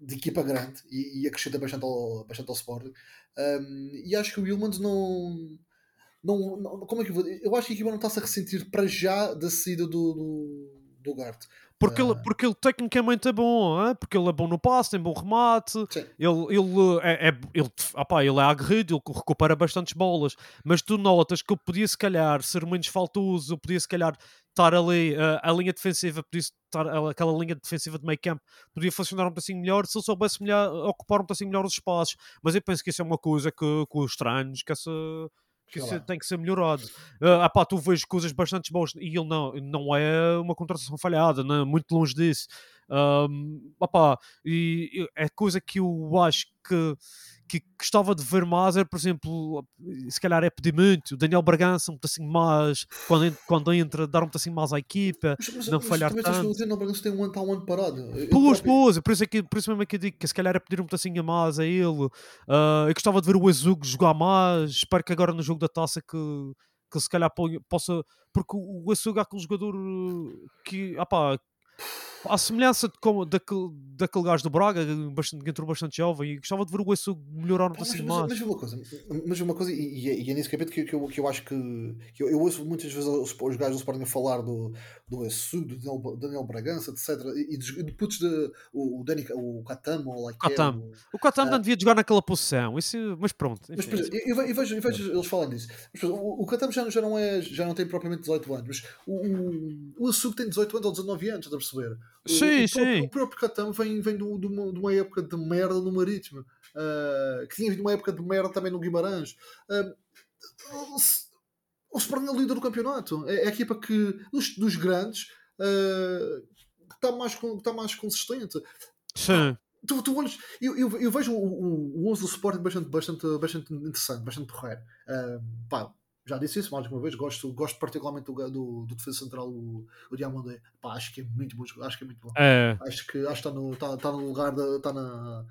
de equipa grande e, e acrescenta bastante ao, bastante ao Sporting. Ahm, e acho que o Wilmans não, não, não- Como é que eu vou Eu acho que a equipa não está-se a ressentir para já da saída do, do, do Gart. Porque, ele, Ah. porque ele tecnicamente é bom, hã? porque ele é bom no passe, tem bom remate, Sim. ele, ele, é, é, ele, opá, ele é aguerrido, ele recupera bastantes bolas, mas tu notas que ele podia se calhar ser menos faltoso, podia se calhar estar ali, ah, a linha defensiva, podia estar, aquela linha defensiva de meio campo, podia funcionar um pedacinho melhor se ele soubesse melhor, ocupar um pedacinho melhor os espaços, mas eu penso que isso é uma coisa que, que os estranhos, que essa que isso tem que ser melhorado. Ah, pá, tu vês coisas bastante boas e ele não, não é uma contratação falhada, não, é? muito longe disso. Ahm, opá, e, e é coisa que eu acho que, que gostava de ver mais era, por exemplo, se calhar é pedir muito, o Daniel Bragança um assim mais, quando, quando entra, dar um assim mais à equipa, Mas, mas, não mas falhar que tanto. o Daniel Bragança tem um ano, está um ano parado. Eu Pois, próprio- pois, por isso, é que, por isso mesmo é que eu digo que se calhar é pedir um pedacinho a mais a ele. Ah, eu gostava de ver o Azugo jogar mais. Espero que agora no jogo da taça que, que se calhar possa. Porque o Azugo é aquele jogador uh, que, ah pá, à semelhança de como, daquele, daquele gajo do Braga, bastante, que entrou bastante jovem, e gostava de ver o Azugo melhorar um Pá, Mas, mas, mas uma coisa, mas uma coisa, e, e é- é nesse capítulo que, que, eu, que eu acho que, que eu, eu ouço muitas vezes os, os gajos do Sporting a falar do, do Essu, do Daniel, Daniel Bragança, etc. E, e dos- e de putos de o, o, Dani, o Catamo, ou lá que é, o- Catam Ah. não devia jogar naquela posição, isso, mas pronto. Mas, enfim, por exemplo, eu, eu vejo, eu vejo eles falando disso. Mas, exemplo, o, o Catamo já, já, não é, já não tem propriamente 18 anos, mas o, o, o tem 18 anos ou 19 anos, estás a perceber? O, Sim, o, próprio- sim. O próprio Catamo vem, vem do- de, uma, de uma época de merda no Marítimo, ah, que tinha vindo uma época de merda também no Guimarães. Ah, o, Sporting é o líder do campeonato. É, é a equipa que, dos, dos grandes, ah, que está mais, con- que está mais consistente sim. tu, tu olhas, eu, eu, eu vejo o, o, o 11 do Sporting bastante, bastante, bastante interessante, bastante porreiro. Ah, pá, já disse isso mais uma vez, gosto, gosto particularmente do, do, do defesa central, o, o Diamandé. Pá, acho que é muito bom, acho que é muito bom. É. Acho que, acho está, no, está, está no lugar, da, está na.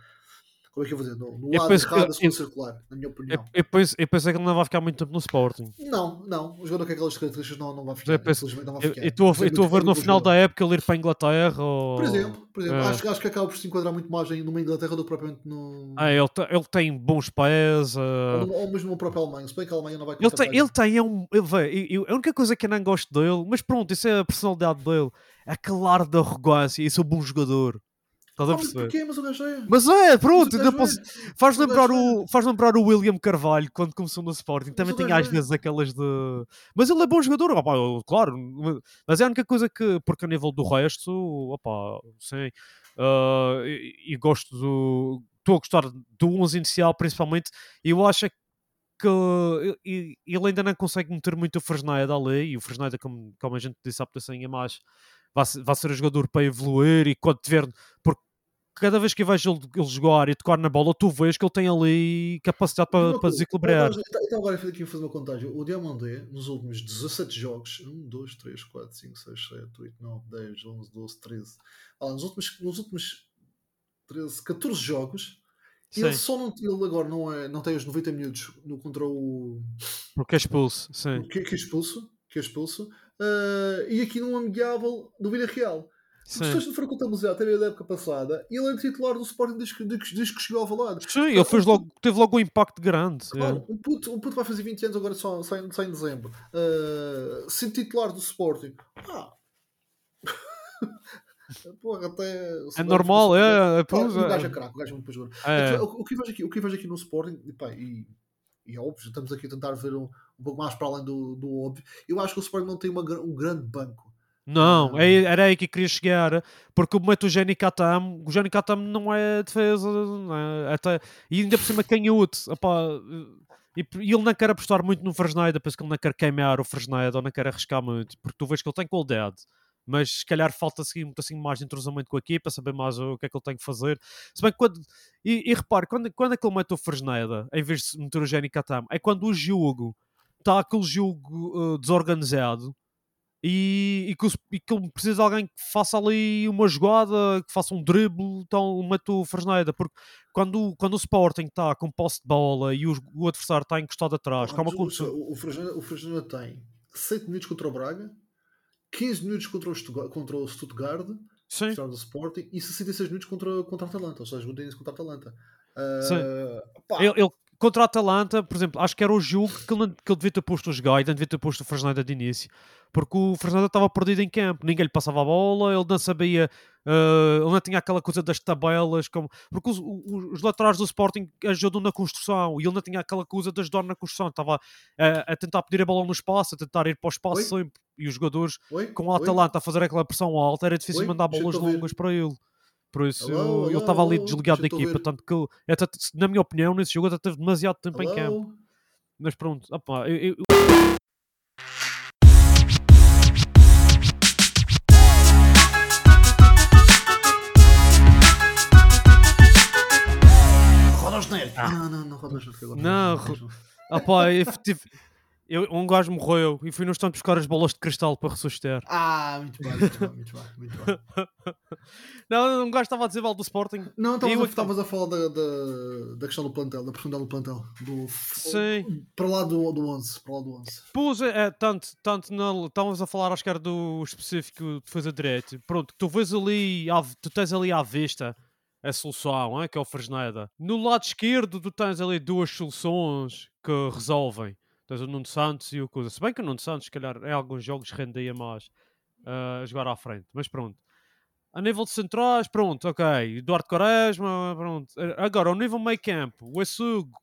Como é que eu vou dizer? No, no lado penso errado da segunda circular, na minha opinião. eu, penso, eu pensei que ele não vai ficar muito tempo no Sporting. Não, não, o jogador com aquelas características não, não vai ficar. Eu penso- não vai ficar. eu estou a é ver no final da época ele ir para a Inglaterra ou... Por exemplo, por exemplo É. acho, acho que acaba por se enquadrar muito mais em numa Inglaterra do que propriamente no. Ah, ele, ele tem bons pés. ah, ou, ou mesmo no próprio Alemanha. Se bem que a Alemanha não vai Ele tem, ele tem é um. Ele, vê, eu- a única coisa que eu não gosto dele, mas pronto, isso é a personalidade dele, é aquele ar de arrogância. Isso é um bom jogador. Estás a mas perceber? porquê? Mas o gajo é. Mas é, pronto, ainda gajo posso- é. faz, lembrar é. o, faz lembrar o William Carvalho quando começou no Sporting. Também gajo às é. vezes aquelas de. Mas ele é bom jogador, eu- claro. Mas é a única coisa que, porque a nível do resto, opá, sim. ah, e, e gosto do. Estou a gostar do 11 inicial, principalmente. E eu acho é que ele ainda não consegue meter muito o Fresneda ali. E o Fresneda, como, como a gente disse há bocadinho, é mais. Vai, ser- vai ser o jogador para evoluir e quando tiver. Porque cada vez que vejo ele, ele jogar e tocar na bola, tu vês que ele tem ali capacidade para, para desequilibrar. Então, então agora aqui a fazer uma contagem. O Diamandé, nos últimos 17 jogos, 1, 2, 3, 4, 5, 6, 7, 8, 9, 10, 11, 12, 13. Ah, nos, últimos, nos últimos 13, 14 jogos, ele Sim, só não, ele agora não, é, não tem os 90 minutos no, contra o. porque é expulso. Sim. que, que é expulso. Que é expulso ah, e aqui num amigável do Villarreal. Se Sim. vocês não foram contabilizar até a época passada, ele é titular do Sporting desde que, desde que- chegou ao Valado. Sim, ele fez logo, teve logo um impacto grande. é. Claro, um puto, um puto vai fazer 20 anos agora só, só, em, só em dezembro. Uh, sendo titular do Sporting. Ah. Porra, até. É normal, é. é, o gajo é é. craque, o gajo é muito jogador. É. Aqui, o, o que eu vejo aqui, o que vejo aqui no Sporting, e, pá, e, e é óbvio, estamos aqui a tentar ver um, um pouco mais para além do, do óbvio. Eu acho que o Sporting não tem uma, um grande banco. Não, é- era aí que queria chegar, porque o momento o Jenny Katam, o Jenny Katam não é defesa, não é? Até, e ainda por cima canhoto, opá, e, e ele não quer apostar muito no Fresneda, penso que ele não quer queimar o Fresneda ou não quer arriscar muito, porque tu vês que ele tem qualidade, mas se calhar falta seguir muito assim mais de entrosamento com a equipa, saber mais o que é que ele tem que fazer. Se bem que quando, e, e repare, quando, quando é que ele mete o Fresneda, em vez de meter o Jenny Katam, é quando o jogo está aquele jogo uh, desorganizado e, e, que, e que ele precisa de alguém que faça ali uma jogada, que faça um drible, então mete o Fresneda, porque quando, quando o Sporting está com posse de bola e o, o adversário está encostado atrás, Ah, como mas o- aconteceu. o, o, Fresneda, o Fresneda tem 7 minutos contra o Braga, 15 minutos contra o, Stuttgart, contra o Stuttgart, Sim, do Sporting, e 66 minutos contra, contra a Atalanta, ou seja, o contra a Atalanta. Sim. pá, ele, ele- contra a Atalanta, por exemplo, acho que era o jogo que ele, que ele devia ter posto os gajos, não devia ter posto o Fresneda de início, porque o Fresneda estava perdido em campo, ninguém lhe passava a bola, ele não sabia, eh, ele não tinha aquela coisa das tabelas, como, porque os, os- os laterais do Sporting ajudam na construção e ele não tinha aquela coisa de ajudar na construção, estava a, a tentar pedir a bola no espaço, a tentar ir para o espaço Oi? sempre, e os jogadores oi? com Oi? Atalanta a fazer aquela pressão alta, era difícil Oi? mandar bolas longas para ele. Por isso, Alô, ele estava ali desligado da equipa, tanto que ele, até, na minha opinião, nesse jogo até teve demasiado tempo em campo. Mas pronto, opá, eu, eu-. Ah. Não, não, não rodas no agora. Não, Ah pá, eu tive- eu- um gajo morreu e fui no stand buscar as bolas de cristal para ressuscitar. Ah, muito bem, muito bem, muito bem. Muito bem. Não, um gajo estava a dizer mal do Sporting. Não, estavas a, a falar da, da, da questão do plantel, da profundidade do plantel. Do, Sim. Para lá do, do 11. Para lá do 11. Pus, é, tanto, tanto na, estávamos a falar, acho que era do específico de defesa direito. Pronto, tu vês ali, tu tens ali à vista a solução, é, que é o Fresneda. No lado esquerdo, tu tens ali duas soluções que resolvem. Tens o Nuno Santos e o Coisa. Se bem que o Nuno Santos, se calhar, em alguns jogos rendia mais ah, a jogar à frente, mas pronto. A nível de centrais, pronto, ok. Eduardo Quaresma, pronto. Agora, ao nível meio campo, o Essugo,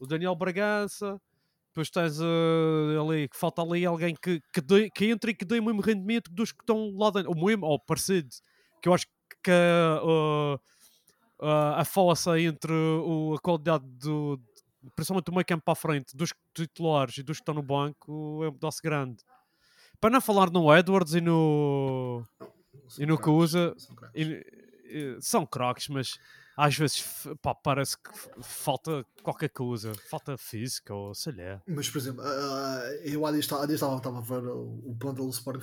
o Daniel Bragança, depois tens eh, ali, que falta ali alguém que, que, que entre e que dê o mesmo rendimento dos que estão lá dentro, o mesmo, ou parecido, que eu acho que eh, eh, a falsa entre o, a qualidade do, principalmente do meio campo para a frente, dos titulares e dos que estão no banco, é um pedaço grande. Para não falar no Edwards e no. São E no que usa- são craques, mas às vezes pá, parece que falta qualquer coisa, falta física ou sei lá. Mas, por exemplo, ah, eu há dias estava, estava, estava a ver o, o plantel do Sporting.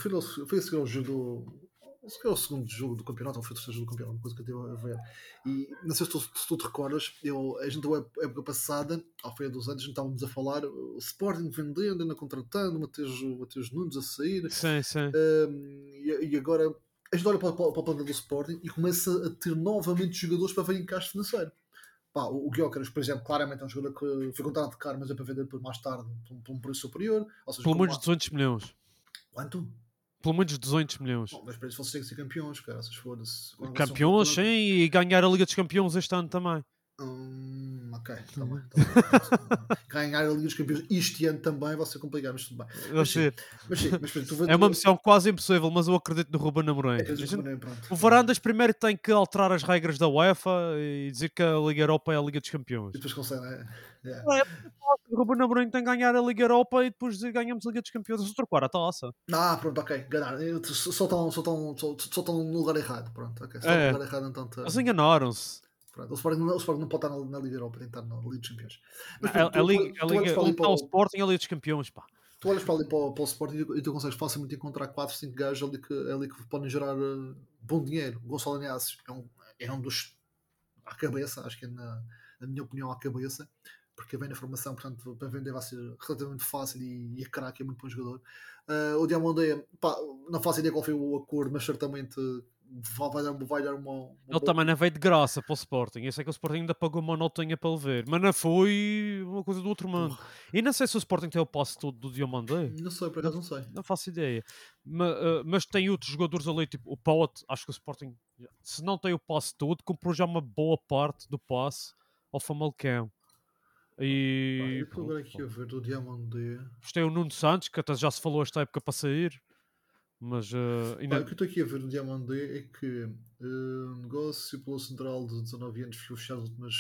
Foi, a seguir ao jogo do. Se calhar o segundo jogo do campeonato, ou foi o terceiro jogo do campeonato, uma coisa que eu estive a ver. E não sei se tu, se tu te recordas, eu, a gente, a época passada, ao fim dos anos, a gente estávamos a falar o Sporting vendendo, ainda contratando, o Mateus, Mateus Nunes a sair. Sim, sim. Um, e, e agora a gente olha para, para, para o plano do Sporting e começa a ter novamente jogadores para ver encaixe financeiro. Pá, o, o Gyökeres, por exemplo, claramente é um jogador que foi contratado caro, mas é para vender por mais tarde por, um- por um preço superior. Ou seja, Pelo menos uma- 200 milhões. Quanto? Pelo menos 200 milhões. Bom, mas para isso vocês têm que ser campeões, cara. Foram-se. Quando Campeões, sim, e ganhar a Liga dos Campeões este ano também. Hum, ok, está Uhum. bem. Tá bem. Ganhar a Liga dos Campeões este ano também vai ser complicado, mas tudo bem. Mas sim, mas sim, mas, tu É uma missão quase impossível, mas eu acredito no Ruben Amorim. É. O Varandas primeiro tem que alterar as regras da UEFA e dizer que a Liga Europa é a Liga dos Campeões. E depois consegue, né? Yeah. O Ruben Amorim tem que ganhar a Liga Europa e depois dizer ganhamos a Liga dos Campeões. Vamos trocar a taça. Ah, pronto, ok, ganhar. Estão só estão no lugar errado. Pronto, ok. Só É. no lugar errado, então. tá- Eles enganaram-se. Pronto. O, Sporting, o Sporting não pode estar na, na Liga Europa, tem que estar na Liga dos Campeões. Mas, A, pronto, a tu- Liga, tu- a tu olhas Liga, para para o o- Sporting é a Liga dos Campeões, pá. Tu olhas para ali para o, para o Sporting e tu consegues facilmente encontrar 4, 5 gajos ali que, ali que podem gerar eh, bom dinheiro. O Gonçalo Anácio é um, é um dos à cabeça, acho que é na, na minha opinião à cabeça, porque vem na formação, portanto para vender vai ser relativamente fácil e, e é craque, é muito bom jogador. Eh, o Diamondé, pá, não faço ideia qual foi o acordo, mas certamente vai, dar, vai dar uma, uma Ele boa- também não veio de graça para o Sporting. Eu sei que o Sporting ainda pagou uma notinha para ele ver. Mas não foi uma coisa do outro mundo. E não sei se o Sporting tem o passe todo do Diamandé. Não sei, por acaso não sei. Não faço ideia. Ma- ah, Mas, tem outros jogadores ali, tipo o Pote. Acho que o Sporting, se não tem o passe todo, comprou já uma boa parte do passe ao Famalicão. E eu estou agora aqui a ver do Diamondé. depois tem o Nuno Santos, que até já se falou esta época para sair. Mas Pá, ainda... o que eu estou aqui a ver no Diamandé é que eh, negócio pelo central de 19 anos foi fechado nas últimas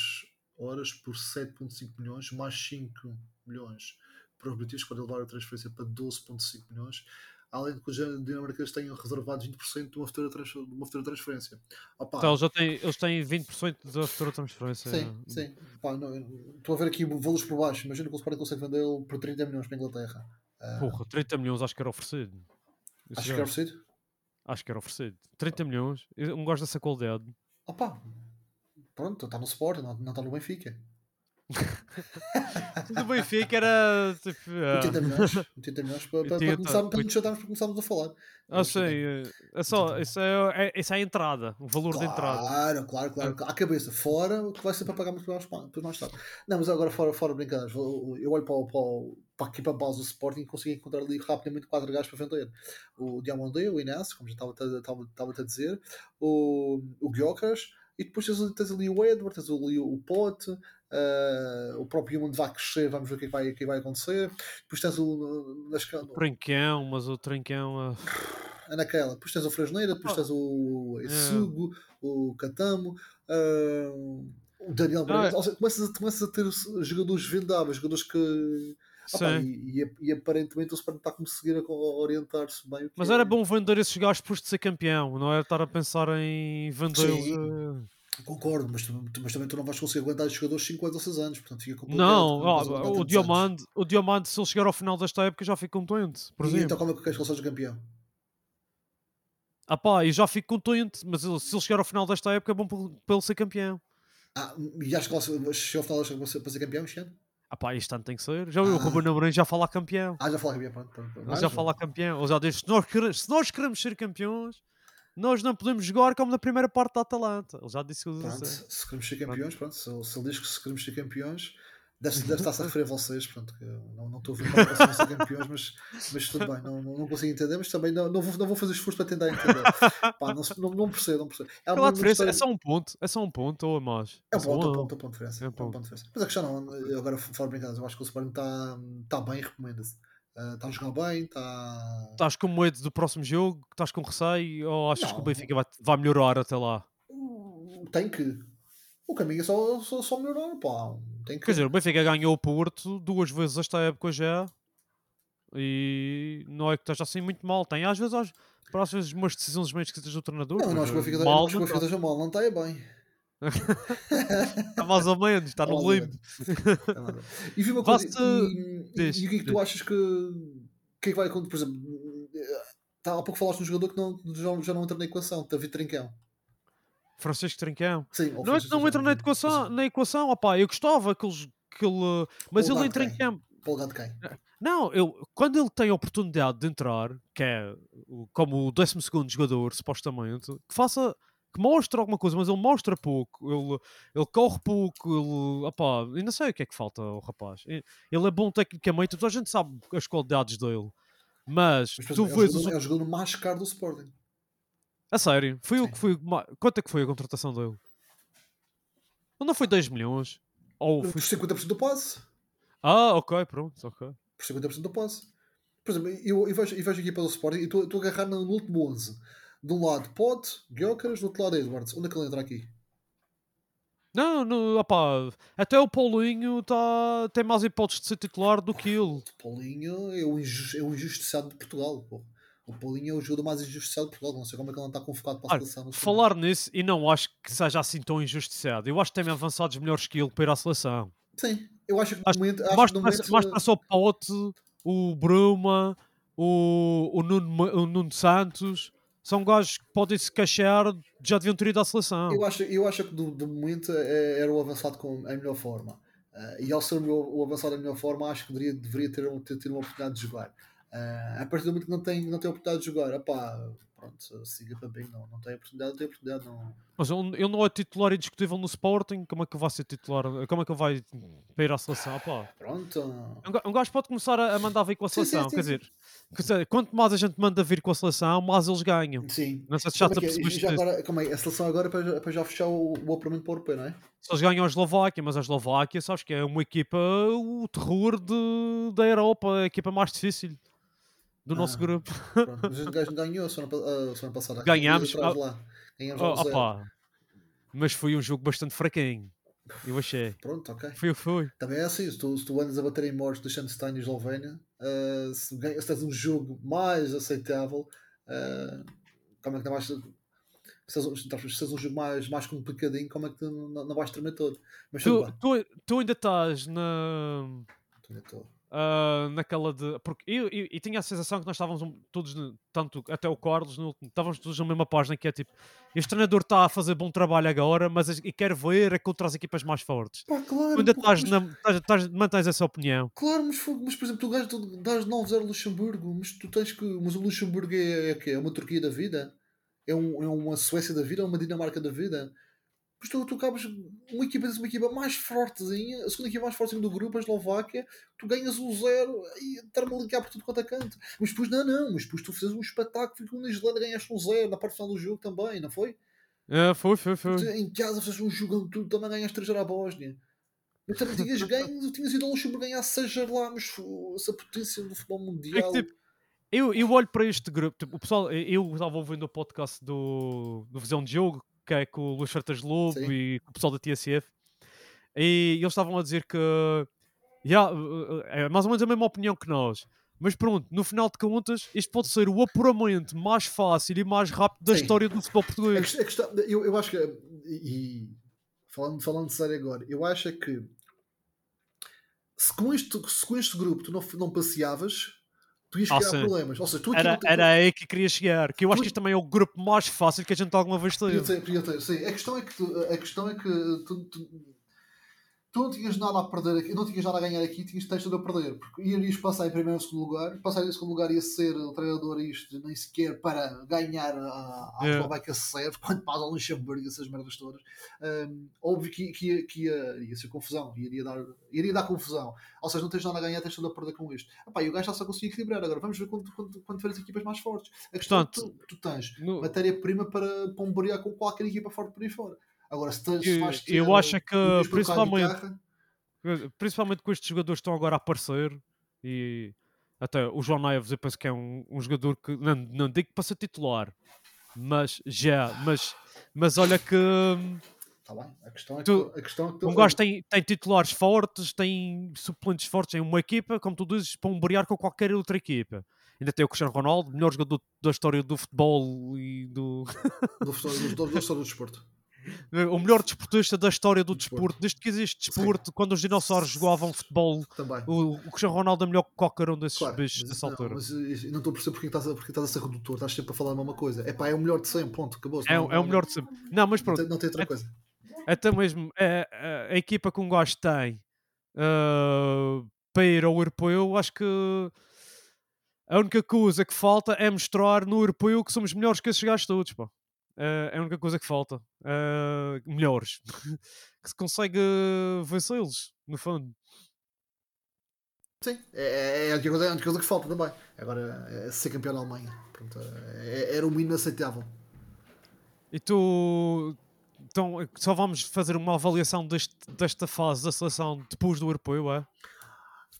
horas por 7,5 milhões, mais 5 milhões para os British, para levar a transferência para 12,5 milhões. Além de que os dinamarqueses tenham reservado 20% de uma futura, trans- de uma futura transferência. Opa, Então, eles, já têm, eles têm 20% da futura transferência. sim, sim. Pá, não, Estou a ver aqui valores por baixo. Imagina que o Sporting consegue vendê-lo por 30 milhões para a Inglaterra. Ah, Porra, 30 milhões acho que era oferecido. Acho que é oferecido. Acho que era oferecido. 30 milhões. Eu não gosto dessa qualidade. Opa, pronto, está no Sporting, não, não está no Benfica. Do Benfica era tipo. ah, 80 milhões, 80 milhões para, para, para, 80, começar, para nos para começarmos a falar. Ah, sim. é- É só. Isso é, é, isso é a entrada. O valor da entrada. Claro, claro, claro. À cabeça, fora, o que vai ser para pagar muito mais, depois mais tarde. Não, mas agora fora, fora brincadeiras. Eu olho para, para, para aqui para a base do Sporting e consigo encontrar ali rapidamente quatro gajos para vender. O Diamondé, o Inácio, como já estava, estava, estava a dizer, o, o Gyökeres, e depois tens, tens ali o Edward, tens ali o Pote, eh, o próprio Human vai crescer, vamos ver o que, é que vai, o que vai acontecer. Depois tens o. Nas, Trincão, mas o Trincão. ah, é naquela. Depois tens o Fresneira, depois Oh. tens o Essugo, o Catamo, ah, o Daniel Ah, Bragança. Ou seja, começas, a, começas a ter jogadores vendáveis, jogadores que. Ah, pá, e, e- e aparentemente o Sporting está a conseguir a- orientar-se bem. Mas é- era bom vender esses gajos de ser campeão. Não era estar a pensar em vendê-los. Sim. ah, Concordo, mas, mas também tu não vais conseguir aguentar os jogadores 5 anos ou 6 anos, portanto fica complicado. Não, ó, o Diamante, o Diamante, se ele chegar ao final desta época, já fica contente, por. E exemplo. então como é que queres que ele seja campeão? Ah pá, e já fico contente, mas se ele chegar ao final desta época, é bom para ele ser campeão. Ah, e acho que ele chegou ao final desta época para ser campeão este ano? Ah pá, este ano tem que ser. Já o Ah. Ruben Amorim já fala campeão. Ah, já falei campeão, pronto. pronto, pronto. Já fala campeão. Ele já diz, se nós, quere- se nós queremos ser campeões, nós não podemos jogar como na primeira parte da Atalanta. Ele já disse que Pronto, se queremos ser campeões, pronto, se, ele- se ele diz que se queremos ser campeões, deve, deve estar-se a referir a vocês, pronto, não, não estou a ver como vocês vão ser campeões, mas, mas tudo bem, não, não, não consigo entender, mas também não, não, vou, não vou fazer esforço para tentar entender. Pá, não, não, não percebo, não percebo. É, uma diferença é história- só um ponto. É só um ponto ou é mais. É um só ponto, é um ponto, é um ponto de diferença. É um É um ponto ponto. de diferença. Mas a questão não, agora falo brincadeiras, eu acho que o Sporting está tá bem, recomenda-se. Ah, Está a jogar bem, está. Estás com medo do próximo jogo? Estás com receio? Ou achas que o Não. Benfica vai, vai melhorar até lá? Tem que. O caminho é só, só, só melhorar, pá. Tem que. Quer dizer, o Benfica ganhou o Porto duas vezes esta época já. E não é que esteja assim muito mal. Tem às vezes, às, para às vezes umas decisões meio esquisitas do treinador. não, acho que o eh, Benfica mal, não mal, não está é bem. Está mais ou menos, está no limbo. E vi uma coisa. E, e o que é que tu achas que. O que é que vai acontecer? Por exemplo, tá, há pouco falaste de um jogador que não, já, já não entra na equação, David Trincão. Francisco Trincão. Sim, Não é Francisco não entra na equação, na equação opá, eu gostava que eles. Que ele, mas ele entra em campo. De quem? Não, eu, quando ele tem a oportunidade de entrar, que é como o 12 jogador, supostamente, que faça, que mostre alguma coisa, mas ele mostra pouco, ele, ele corre pouco, ele, opá, não sei o que é que falta ao rapaz. Ele é bom tecnicamente, toda a gente sabe as qualidades dele, mas, Mas, tu é, o vês. os- jogador, é o jogador mais caro do Sporting. A sério, foi o que foi. Quanto é que foi a contratação dele? Não foi 10 milhões? Ou Por foi... 50% do passe. Ah, ok, pronto, ok. Por 50% do passe. Por exemplo, eu, eu, vejo, eu vejo aqui para o Sporting e estou a agarrar no, último 11. De um lado Pote, Gyökeres, do outro lado Edwards. Onde é que ele entra aqui? Não, não, opá, até o Paulinho tá, tem mais hipóteses de ser titular do que ele. O Paulinho é o, inju- é o injustiçado de Portugal. pô. O Paulinho é o jogador mais injustiçado de Portugal. Não sei como é que ele não está convocado para a Olha, seleção. não sei. Falar nisso, e não acho que seja assim tão injustiçado. Eu acho que tem avançados melhores que ele para ir à seleção. Sim, eu acho que Acho- momento. Acho Mais que momento mais para só o Pote, o Bruma, o, o, Nuno, o Nuno Santos. São gajos que podem se queixar, já deviam ter ido à seleção. eu, acho, eu acho que do, do momento é- era o avançado com a melhor forma. Ah, e ao ser o, o avançado da melhor forma, acho que deveria, deveria ter, ter, ter uma oportunidade de jogar. Ah, a partir do momento que não tem, não tem oportunidade de jogar, opá, pronto, siga para bem. Não, não tem oportunidade, não tem oportunidade. Não. Mas ele, não é titular indiscutível no Sporting. Como é que vai ser titular? Como é que vai para ir à seleção? Pá. Pronto. Um ga- Um gajo pode começar a mandar vir com a Sim, sim, seleção. sim, quer, sim. dizer, quer dizer, quanto mais a gente manda vir com a seleção, mais eles ganham. Sim. Não sei se já Como é que é? Já agora, como é? A seleção agora é para, é para já fechar o, o apuramento para o europeu, não é? Se eles ganham a Eslováquia, mas a Eslováquia, sabes que é uma equipa, o terror de, da Europa, a equipa mais difícil do nosso Ah. grupo. Pronto. Mas o gajo ganhou a semana, a semana passada. Ganhámos, ah, lá. Ganhámos Oh, opá. Mas foi um jogo bastante fraquinho. Eu achei. Pronto, ok. Foi foi. Também é assim, se tu, se tu andas a bater em mortes de Schanstein e Eslovénia, ah, se, ganha- se tens um jogo mais aceitável, ah, como é que não vais. Se tens, um- jogo mais, mais complicadinho, como é que tu não, não vais tremer todo? Mas Tu, tu, tu ainda estás na. Tremer todo. Ah, naquela de. Porque eu, eu, eu tinha a sensação que nós estávamos um- todos, tanto até o Carlos, no estávamos todos na mesma página que é tipo: este treinador está a fazer bom trabalho agora, mas as- e quero ver é contra as equipas mais fortes. Pá, claro, ainda pô, estás, mas- na, estás, estás- mantens essa opinião. Claro, mas, mas por exemplo, tu gajo tu dás 9-0 ao Luxemburgo, mas tu tens que. Mas o Luxemburgo é, é o quê? É uma Turquia da vida? É, um, é uma Suécia da vida? É uma Dinamarca da vida? Mas tu, tu acabas. Uma equipa, uma equipa mais fortezinha, a segunda equipa mais fortezinha do grupo, a Eslováquia, tu ganhas um zero e estar-me a ligar por tudo quanto é canto. Mas depois, não, não, mas depois tu fizes um espetáculo, ficou na Islândia, ganhaste um zero na parte final do jogo também, não foi? É, foi, foi, foi. Tu, em casa fizeste um jogão tudo, também ganhaste 3 à Bósnia. Mas também tinhas ganho, tinhas ido ao Luxemburgo ganhar 6 lá, mas essa potência do futebol É mundial. que, tipo, eu, eu olho para este grupo, tipo, o pessoal, eu estava ouvindo o podcast do, do Visão de Jogo, que é com o Luís Fertas Lobo Sim. e com o pessoal da TSF, e eles estavam a dizer que yeah, é mais ou menos a mesma opinião que nós. Mas pronto, no final de contas, isto pode ser o apuramento mais fácil e mais rápido da Sim. história do futebol A português. questão, a questão- eu, eu acho que, e, e falando, falando sério agora, eu acho é que se com este, se com este grupo tu não, não passeavas, tu ias criar sim. problemas. Ou seja, tu Era, te- era aí que queria chegar. Que eu acho Tu- que este também é o grupo mais fácil que a gente alguma vez Podia teve. ter, podia ter, sim. A questão é que tu, a questão é que tu, tu, não tinhas nada a perder aqui, não tinhas nada a ganhar aqui, tinhas tens tudo a perder. Porque irias passar em primeiro ou segundo lugar, passar em segundo lugar ia ser o treinador isto, nem sequer para ganhar a, a É. Eslováquia se serve, quanto mais ao Luxemburgo e essas merdas todas. Hum, óbvio que, que, ia, que ia, ia ser confusão, iria dar, iria dar confusão. Ou seja, não tens nada a ganhar, tens tudo a perder com isto. Epá, e o gajo está só conseguir equilibrar. Agora vamos ver quando, quando, quando tiveres equipas mais fortes. A questão é que tu, tu tens No- matéria-prima para bombardear com qualquer equipa forte por aí fora. Agora, se tens Eu- eu acho que, principalmente- guitarra, Principalmente com estes jogadores que estão agora a aparecer. E até o João Neves, eu penso que é um, um jogador que não, não digo para ser titular, mas já, mas, mas olha que Tá bem. A questão é que, Tu- a questão é que tu- um gajo tem, tem titulares fortes, tem suplentes fortes em uma equipa, como tu dizes, para umbriar com qualquer outra equipa. Ainda tem o Cristiano Ronaldo, melhor jogador da história do futebol e do. do, do, do, do, do, do desporto. O melhor desportista da história do desporto. Desde que existe desporto, quando os dinossauros jogavam futebol, Também. o, o Cristiano Ronaldo é melhor que qualquer um desses Claro, bichos dessa não, altura. mas eh, não estou a perceber porque estás a, porque estás a ser redutor, estás sempre a falar a mesma coisa. É pá, é o melhor de sempre, ponto, acabou É, o- é o melhor de sempre. Não, mas Não pronto, tem, não tem outra É- coisa. até mesmo é, é, a equipa que um gajo tem ah, para ir ao europeu, acho que a única coisa que falta é mostrar no europeu que somos melhores que esses gajos todos, pá. Ah, é a única coisa que falta. Ah, melhores. que se consegue vencê-los, no fundo. Sim, é, é, é a única coisa, é a única coisa que falta também. Agora, é ser campeão da Alemanha. Pronto, é, era o mínimo aceitável. E tu. Então, só vamos fazer uma avaliação deste, desta fase da seleção depois do europeu, é?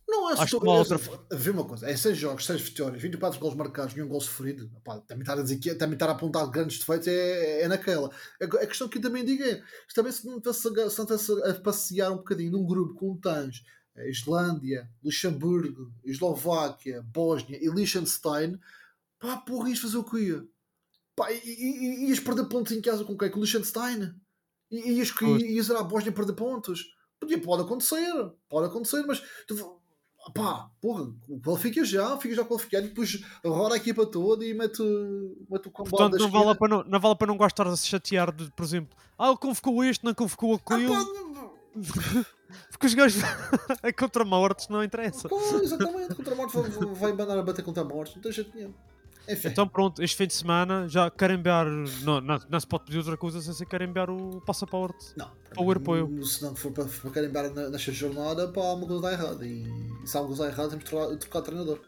Não, é Acho só. que uma é, outra- Vê uma coisa: é 6 jogos, 6 vitórias, 24 gols marcados, nenhum gol sofrido. Pá, também estar a dizer que também estar a apontar grandes defeitos é, é naquela. A, a questão que eu também digo é: se também se não tivesse a- a passear um bocadinho num grupo com a Islândia, Luxemburgo, Eslováquia, Bósnia e Liechtenstein, pá, porra, ias fazer o que ia? Pá, ias perder pontos em casa com quem? Com o Liechtenstein? Ias, Pois. ias ir à Bósnia perder pontos? Podia, pode acontecer, pode acontecer, mas tu, pá, porra, qualifica já, fica já qualificado e depois roda a equipa toda e mete, mete o combate Portanto, não vale, a esquerda. pena, não vale a pena não gostar de se chatear, de, por exemplo, ah, convocou este, não convocou Ah, aquilo, pá, porque os gajos é contra mortes, não interessa. Claro, exatamente, contra a morte vai, vai mandar a bater contra a morte, não tem jeito nenhum. Enfim, Então pronto, este fim de semana já carimbar, não, não, não se pode pedir outra coisa sem ser carimbar o passaporte. não, ao europeu. Se não for para, para carimbar nesta jornada, pá, alguma coisa errado. E, se alguma coisa errado, temos de trocar, trocar de treinador.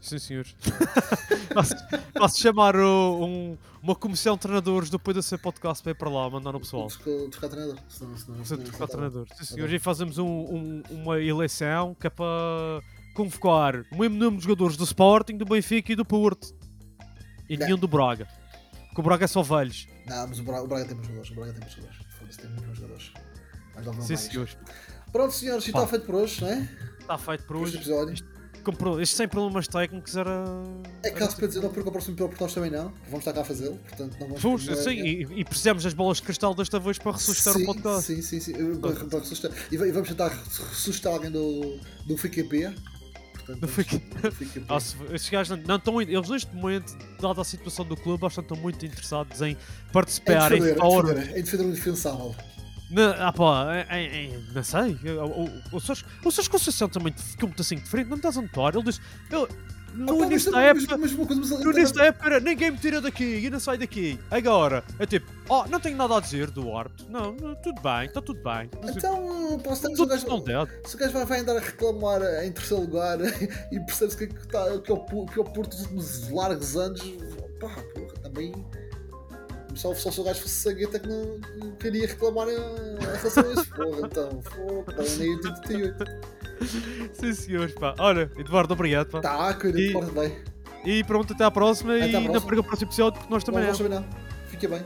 Sim, senhor. Posso, posso chamar o- um- uma comissão de treinadores do PDC Podcast para ir para lá, mandar no pessoal. Trocar, treinador. Senão, senão, senão, trocar treinador. Sim, senhor. E fazemos um- um- uma eleição que é para convocar o mesmo número de jogadores do Sporting, do Benfica e do Porto. E Não. nenhum do Braga. Porque o Braga é só velhos. Não, mas o Braga, o Braga tem bons jogadores. O Braga tem bons jogadores. Foda-se, tem muitos bons jogadores. Mas não Sim, mais. senhor. Pronto, senhores, está feito por hoje, não é? Está feito por Por este hoje. episódio. Comprou. Este sem problemas técnicos era. É era caso para dizer, não porque o próximo piloto nós também não. Vamos estar cá a fazê-lo. Portanto, não vamos. É- sim, é- e, e precisamos das bolas de cristal desta vez para ressuscitar sim, o podcast. Sim, sim, sim. eh, Para, para ressuscitar. E, e vamos tentar ressuscitar alguém do, do FQP. Portanto, FQP. Ah, se- estes gajos não, não estão. Eles neste momento, dada a situação do clube, acho que estão muito interessados em É participar em é fóruns. defender, é defender o indefensável. Na, ah pá, em- em- em- não sei. O, o, o, Sérgio- o Sérgio Conceição também ficou muito assim diferente, não me estás a notar? Ele disse. Ele, mas- da época. início da época era ninguém me tira daqui e não sai daqui. Agora, é tipo, oh, não tenho nada a dizer, Duarte. Não, não, tudo bem, está tudo bem. Então, posso estar se o gajo, estão dead. se o gajo vai, andar a reclamar em terceiro lugar e percebe-se que, que, tá, que, é o, que é o Porto dos últimos largos anos, pá, porra, também. Só, só se o gajo fosse sagueta que não que queria reclamar em relação a isso, porra, então, porra, tá nem 88. Sim, senhores, pá. Olha, Eduardo, obrigado, pá. Tá, cuida, E- porta bem. E pronto, até à próxima. Até à e não próxima. perca o próximo episódio porque nós também Não, não. não, não. Fica bem.